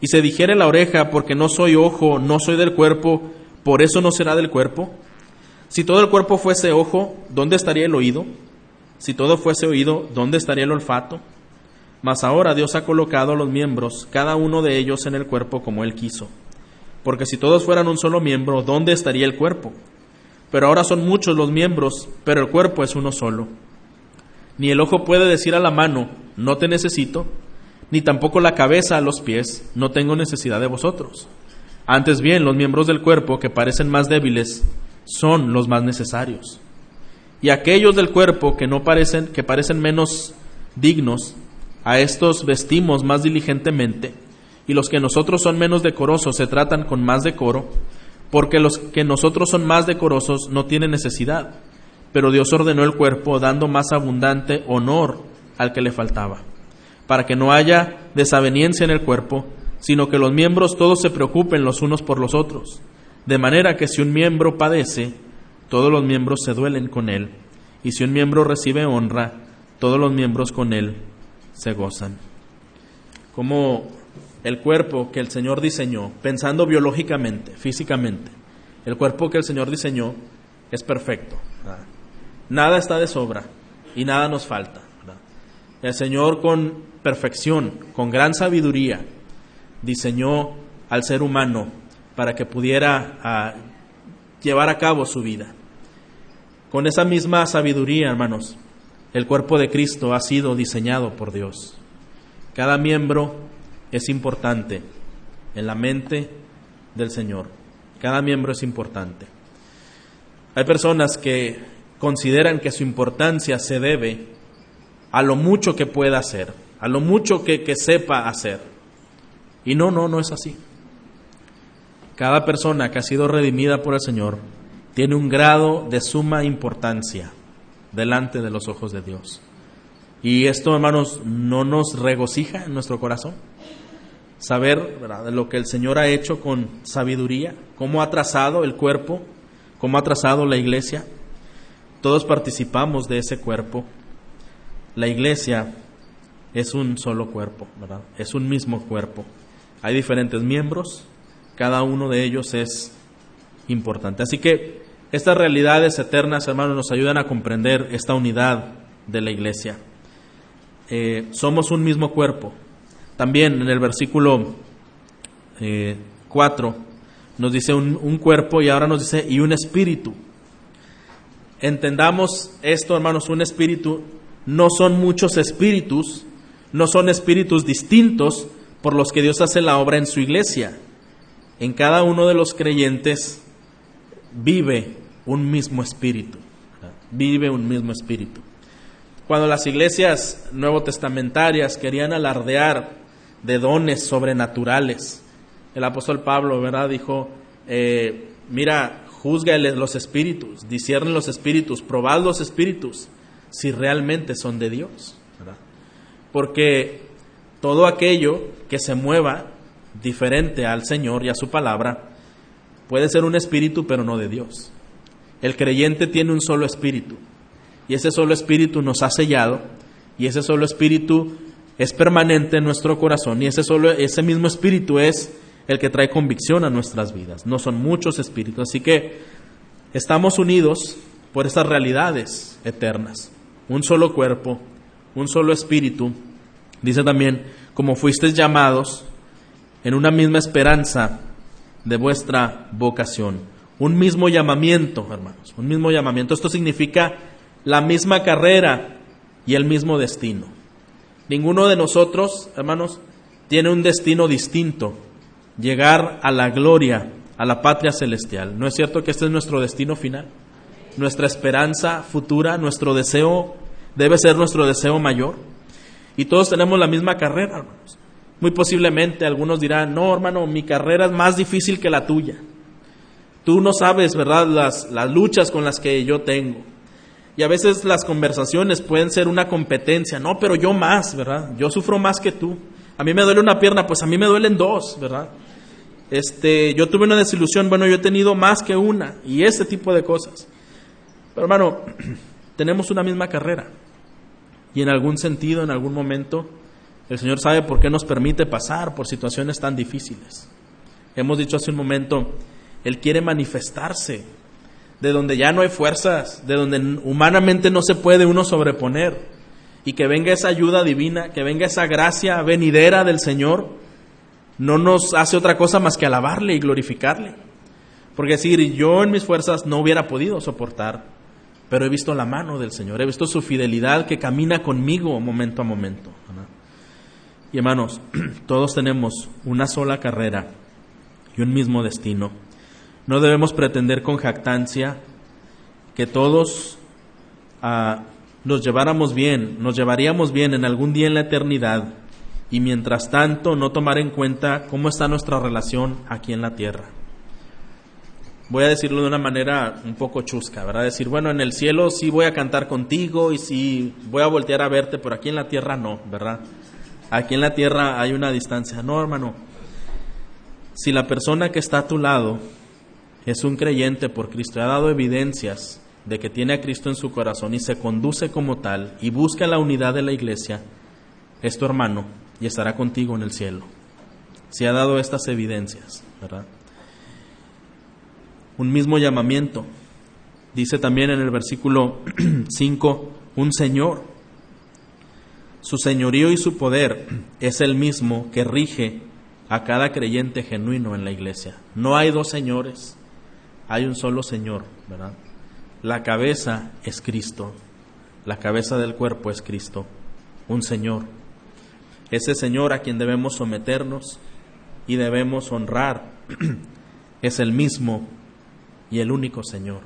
Y se dijere la oreja, porque no soy ojo, no soy del cuerpo, ¿por eso no será del cuerpo? Si todo el cuerpo fuese ojo, ¿dónde estaría el oído? Si todo fuese oído, ¿dónde estaría el olfato? Mas ahora Dios ha colocado los miembros, cada uno de ellos en el cuerpo como Él quiso. Porque si todos fueran un solo miembro, ¿dónde estaría el cuerpo? Pero ahora son muchos los miembros, pero el cuerpo es uno solo. Ni el ojo puede decir a la mano, no te necesito, ni tampoco la cabeza a los pies, no tengo necesidad de vosotros. Antes bien, los miembros del cuerpo que parecen más débiles son los más necesarios. Y aquellos del cuerpo que no parecen, que parecen menos dignos, a estos vestimos más diligentemente, y los que nosotros son menos decorosos se tratan con más decoro, porque los que nosotros son más decorosos no tienen necesidad, pero Dios ordenó el cuerpo dando más abundante honor al que le faltaba para que no haya desaveniencia en el cuerpo, sino que los miembros todos se preocupen los unos por los otros, de manera que si un miembro padece, todos los miembros se duelen con él, y si un miembro recibe honra, todos los miembros con él se gozan. Como el cuerpo que el Señor diseñó, pensando biológicamente, físicamente, el cuerpo que el Señor diseñó es perfecto. Nada está de sobra y nada nos falta. El Señor con perfección, con gran sabiduría, diseñó al ser humano para que pudiera ah, llevar a cabo su vida. Con esa misma sabiduría, hermanos, el cuerpo de Cristo ha sido diseñado por Dios. Cada miembro es importante en la mente del Señor. Cada miembro es importante. Hay personas que consideran que su importancia se debe a lo mucho que pueda hacer a lo mucho que, sepa hacer. Y no, no, no es así. Cada persona que ha sido redimida por el Señor tiene un grado de suma importancia delante de los ojos de Dios. Y esto, hermanos, no nos regocija en nuestro corazón. Saber de lo que el Señor ha hecho con sabiduría, cómo ha trazado el cuerpo, cómo ha trazado la iglesia. Todos participamos de ese cuerpo. La iglesia es un solo cuerpo, ¿verdad? Es un mismo cuerpo. Hay diferentes miembros, cada uno de ellos es importante. Así que estas realidades eternas, hermanos, nos ayudan a comprender esta unidad de la iglesia. Eh, somos un mismo cuerpo. También en el versículo 4 eh, nos dice un, un cuerpo y ahora nos dice y un espíritu. Entendamos esto, hermanos, un espíritu no son muchos espíritus, no son espíritus distintos por los que Dios hace la obra en su iglesia. En cada uno de los creyentes vive un mismo espíritu. Vive un mismo espíritu. Cuando las iglesias nuevo testamentarias querían alardear de dones sobrenaturales, el apóstol Pablo, ¿verdad? Dijo, eh, mira, juzga los espíritus, disciernen los espíritus, probad los espíritus si realmente son de Dios porque todo aquello que se mueva diferente al Señor y a su palabra puede ser un espíritu, pero no de Dios. El creyente tiene un solo espíritu y ese solo espíritu nos ha sellado y ese solo espíritu es permanente en nuestro corazón y ese solo ese mismo espíritu es el que trae convicción a nuestras vidas. No son muchos espíritus, así que estamos unidos por estas realidades eternas. Un solo cuerpo, un solo espíritu. Dice también, como fuisteis llamados en una misma esperanza de vuestra vocación. Un mismo llamamiento, hermanos, un mismo llamamiento. Esto significa la misma carrera y el mismo destino. Ninguno de nosotros, hermanos, tiene un destino distinto llegar a la gloria, a la patria celestial. ¿No es cierto que este es nuestro destino final? Nuestra esperanza futura, nuestro deseo, debe ser nuestro deseo mayor. Y todos tenemos la misma carrera, hermanos. Muy posiblemente algunos dirán, no, hermano, mi carrera es más difícil que la tuya. Tú no sabes, ¿verdad?, las, las luchas con las que yo tengo. Y a veces las conversaciones pueden ser una competencia. No, pero yo más, ¿verdad? Yo sufro más que tú. A mí me duele una pierna, pues a mí me duelen dos, ¿verdad? Este, yo tuve una desilusión, bueno, yo he tenido más que una y ese tipo de cosas. Pero hermano, tenemos una misma carrera. Y en algún sentido, en algún momento, el Señor sabe por qué nos permite pasar por situaciones tan difíciles. Hemos dicho hace un momento, Él quiere manifestarse de donde ya no hay fuerzas, de donde humanamente no se puede uno sobreponer, y que venga esa ayuda divina, que venga esa gracia venidera del Señor, no nos hace otra cosa más que alabarle y glorificarle. Porque decir, yo en mis fuerzas no hubiera podido soportar, pero he visto la mano del Señor, he visto su fidelidad que camina conmigo momento a momento. Y hermanos, todos tenemos una sola carrera y un mismo destino. No debemos pretender con jactancia que todos ah, nos lleváramos bien, nos llevaríamos bien en algún día en la eternidad y mientras tanto no tomar en cuenta cómo está nuestra relación aquí en la tierra. Voy a decirlo de una manera un poco chusca, ¿verdad? Decir, bueno, en el cielo sí voy a cantar contigo y sí voy a voltear a verte, pero aquí en la tierra no, ¿verdad? Aquí en la tierra hay una distancia. No, hermano. Si la persona que está a tu lado es un creyente por Cristo ha dado evidencias de que tiene a Cristo en su corazón y se conduce como tal y busca la unidad de la iglesia, es tu hermano y estará contigo en el cielo. Si ha dado estas evidencias, ¿verdad? Un mismo llamamiento. Dice también en el versículo 5, un Señor. Su señorío y su poder es el mismo que rige a cada creyente genuino en la iglesia. No hay dos señores, hay un solo Señor, ¿verdad? La cabeza es Cristo, la cabeza del cuerpo es Cristo, un Señor. Ese Señor a quien debemos someternos y debemos honrar es el mismo y el único Señor.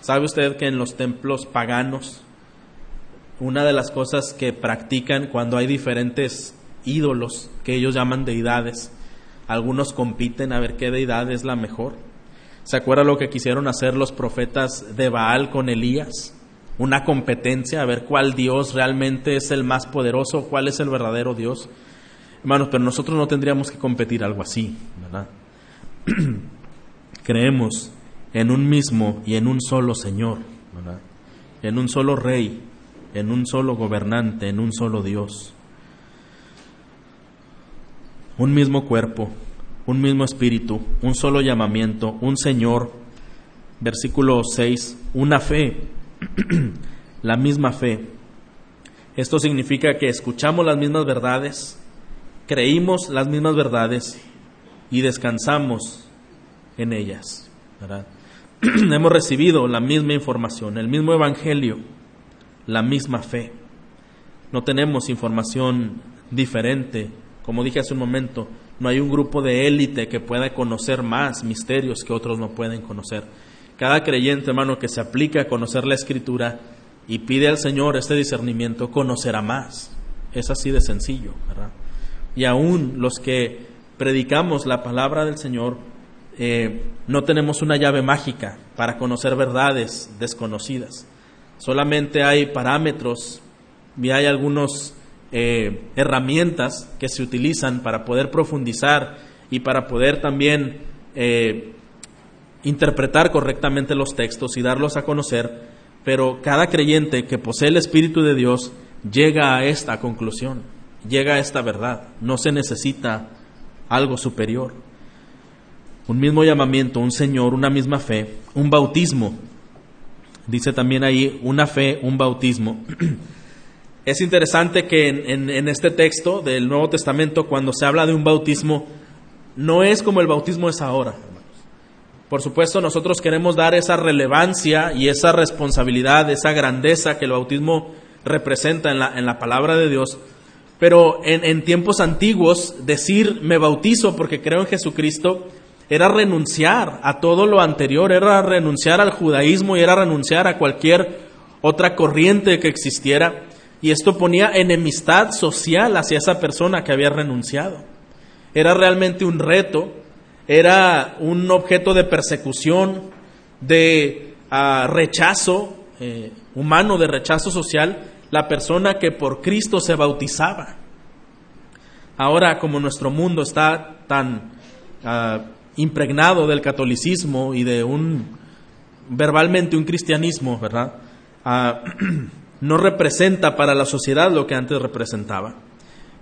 ¿Sabe usted que en los templos paganos una de las cosas que practican cuando hay diferentes ídolos que ellos llaman deidades. Algunos compiten a ver qué deidad es la mejor. ¿Se acuerda lo que quisieron hacer los profetas de Baal con Elías? Una competencia a ver cuál Dios realmente es el más poderoso, cuál es el verdadero Dios. Hermanos, pero nosotros no tendríamos que competir algo así, ¿verdad? Creemos en un mismo y en un solo Señor, ¿verdad? En un solo Rey, en un solo gobernante, en un solo Dios. Un mismo cuerpo, un mismo espíritu, un solo llamamiento, un Señor. Versículo 6, una fe, la misma fe. Esto significa que escuchamos las mismas verdades, creímos las mismas verdades y descansamos en ellas. Hemos recibido la misma información, el mismo evangelio la misma fe. No tenemos información diferente. Como dije hace un momento, no hay un grupo de élite que pueda conocer más misterios que otros no pueden conocer. Cada creyente, hermano, que se aplica a conocer la escritura y pide al Señor este discernimiento, conocerá más. Es así de sencillo, ¿verdad? Y aún los que predicamos la palabra del Señor, eh, no tenemos una llave mágica para conocer verdades desconocidas solamente hay parámetros y hay algunas eh, herramientas que se utilizan para poder profundizar y para poder también eh, interpretar correctamente los textos y darlos a conocer, pero cada creyente que posee el Espíritu de Dios llega a esta conclusión, llega a esta verdad, no se necesita algo superior. Un mismo llamamiento, un Señor, una misma fe, un bautismo Dice también ahí una fe, un bautismo. Es interesante que en, este texto del Nuevo Testamento, cuando se habla de un bautismo, no es como el bautismo es ahora. Por supuesto, nosotros queremos dar esa relevancia y esa responsabilidad, esa grandeza que el bautismo representa en la, en la palabra de Dios, Pero en, en tiempos antiguos, decir me bautizo porque creo en Jesucristo era renunciar a todo lo anterior, era renunciar al judaísmo y era renunciar a cualquier otra corriente que existiera. Y esto ponía enemistad social hacia esa persona que había renunciado. Era realmente un reto, era un objeto de persecución, de ah, rechazo eh, humano, de rechazo social, la persona que por Cristo se bautizaba. Ahora, como nuestro mundo está tan ah, impregnado del catolicismo y de un, verbalmente un cristianismo, ¿verdad? Ah, no representa para la sociedad lo que antes representaba.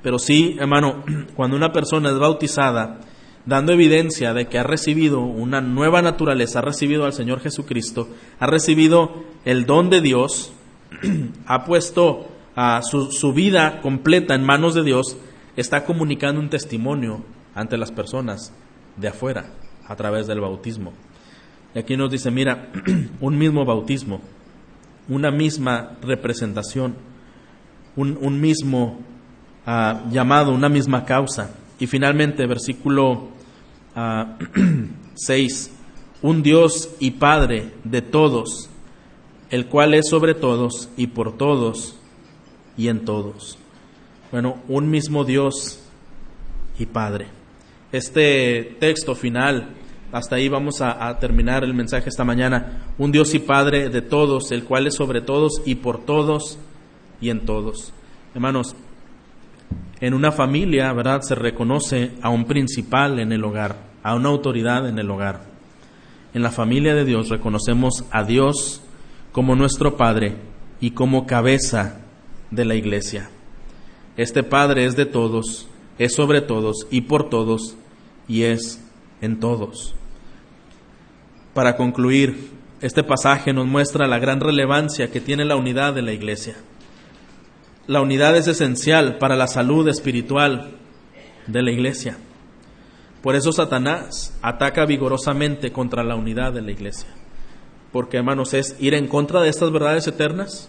Pero sí, hermano, cuando una persona es bautizada, dando evidencia de que ha recibido una nueva naturaleza, ha recibido al Señor Jesucristo, ha recibido el don de Dios, ha puesto a su, su vida completa en manos de Dios, está comunicando un testimonio ante las personas de afuera a través del bautismo. Y aquí nos dice, mira, un mismo bautismo, una misma representación, un, mismo ah, llamado, una misma causa. Y finalmente, versículo 6, ah, un Dios y Padre de todos, el cual es sobre todos y por todos y en todos. Bueno, un mismo Dios y Padre este texto final. Hasta ahí vamos a, terminar el mensaje esta mañana. Un Dios y Padre de todos, el cual es sobre todos y por todos y en todos. Hermanos, en una familia, ¿verdad? Se reconoce a un principal en el hogar, a una autoridad en el hogar. En la familia de Dios reconocemos a Dios como nuestro Padre y como cabeza de la iglesia. Este Padre es de todos, es sobre todos y por todos y es en todos. Para concluir, este pasaje nos muestra la gran relevancia que tiene la unidad de la iglesia. La unidad es esencial para la salud espiritual de la iglesia. Por eso Satanás ataca vigorosamente contra la unidad de la iglesia. Porque, hermanos, es ir en contra de estas verdades eternas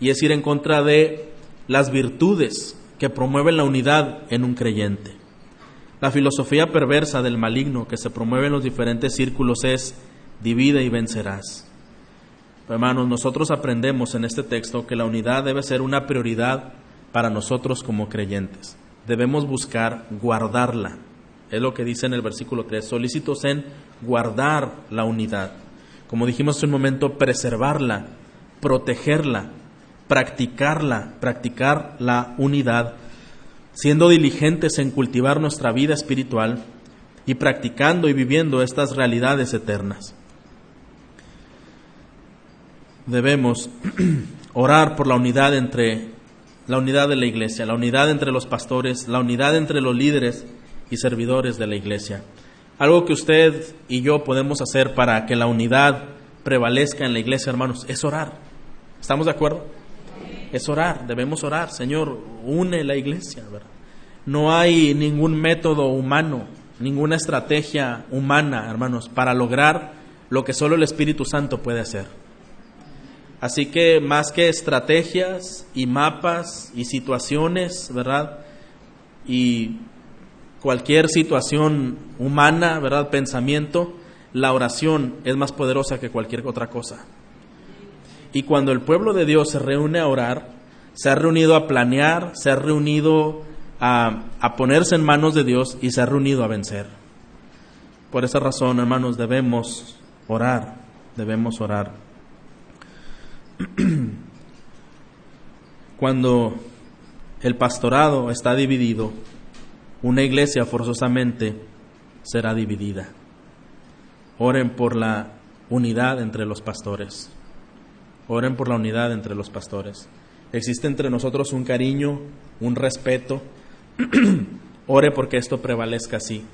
y es ir en contra de las virtudes que promueven la unidad en un creyente. La filosofía perversa del maligno que se promueve en los diferentes círculos es divide y vencerás. Hermanos, nosotros aprendemos en este texto que la unidad debe ser una prioridad para nosotros como creyentes. Debemos buscar guardarla. Es lo que dice en el versículo 3, solícitos en guardar la unidad. Como dijimos hace un momento, preservarla, protegerla, practicarla, practicar la unidad siendo diligentes en cultivar nuestra vida espiritual y practicando y viviendo estas realidades eternas. Debemos orar por la unidad entre la unidad de la iglesia, la unidad entre los pastores, la unidad entre los líderes y servidores de la iglesia. Algo que usted y yo podemos hacer para que la unidad prevalezca en la iglesia, hermanos, es orar. ¿Estamos de acuerdo? Es orar, debemos orar, Señor, une la iglesia, No hay ningún método humano, ninguna estrategia humana, hermanos, para lograr lo que solo el Espíritu Santo puede hacer. Así que más que estrategias y mapas y situaciones, ¿verdad? Y cualquier situación humana, ¿verdad? Pensamiento, la oración es más poderosa que cualquier otra cosa. Y cuando el pueblo de Dios se reúne a orar, se ha reunido a planear, se ha reunido a, ponerse en manos de Dios y se ha reunido a vencer. Por esa razón, hermanos, debemos orar, debemos orar. Cuando el pastorado está dividido, una iglesia forzosamente será dividida. Oren por la unidad entre los pastores. Oren por la unidad entre los pastores. Existe entre nosotros un cariño, un respeto. Ore porque esto prevalezca así.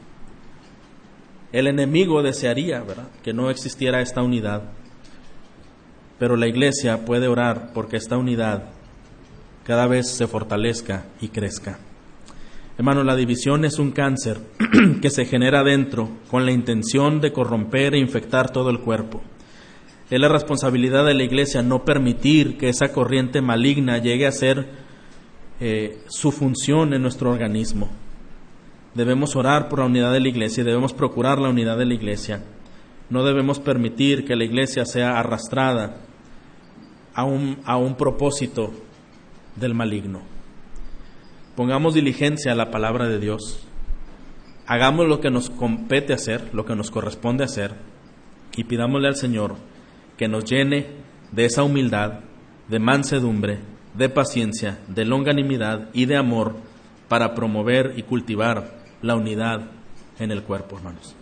El enemigo desearía, ¿verdad?, que no existiera esta unidad. Pero la iglesia puede orar porque esta unidad cada vez se fortalezca y crezca. Hermano, la división es un cáncer que se genera dentro con la intención de corromper e infectar todo el cuerpo. Es la responsabilidad de la iglesia no permitir que esa corriente maligna llegue a ser eh, su función en nuestro organismo. Debemos orar por la unidad de la iglesia y debemos procurar la unidad de la iglesia. No debemos permitir que la iglesia sea arrastrada a un, a un propósito del maligno. Pongamos diligencia a la palabra de Dios. Hagamos lo que nos compete hacer, lo que nos corresponde hacer, y pidámosle al Señor que nos llene de esa humildad, de mansedumbre, de paciencia, de longanimidad y de amor para promover y cultivar la unidad en el cuerpo, hermanos.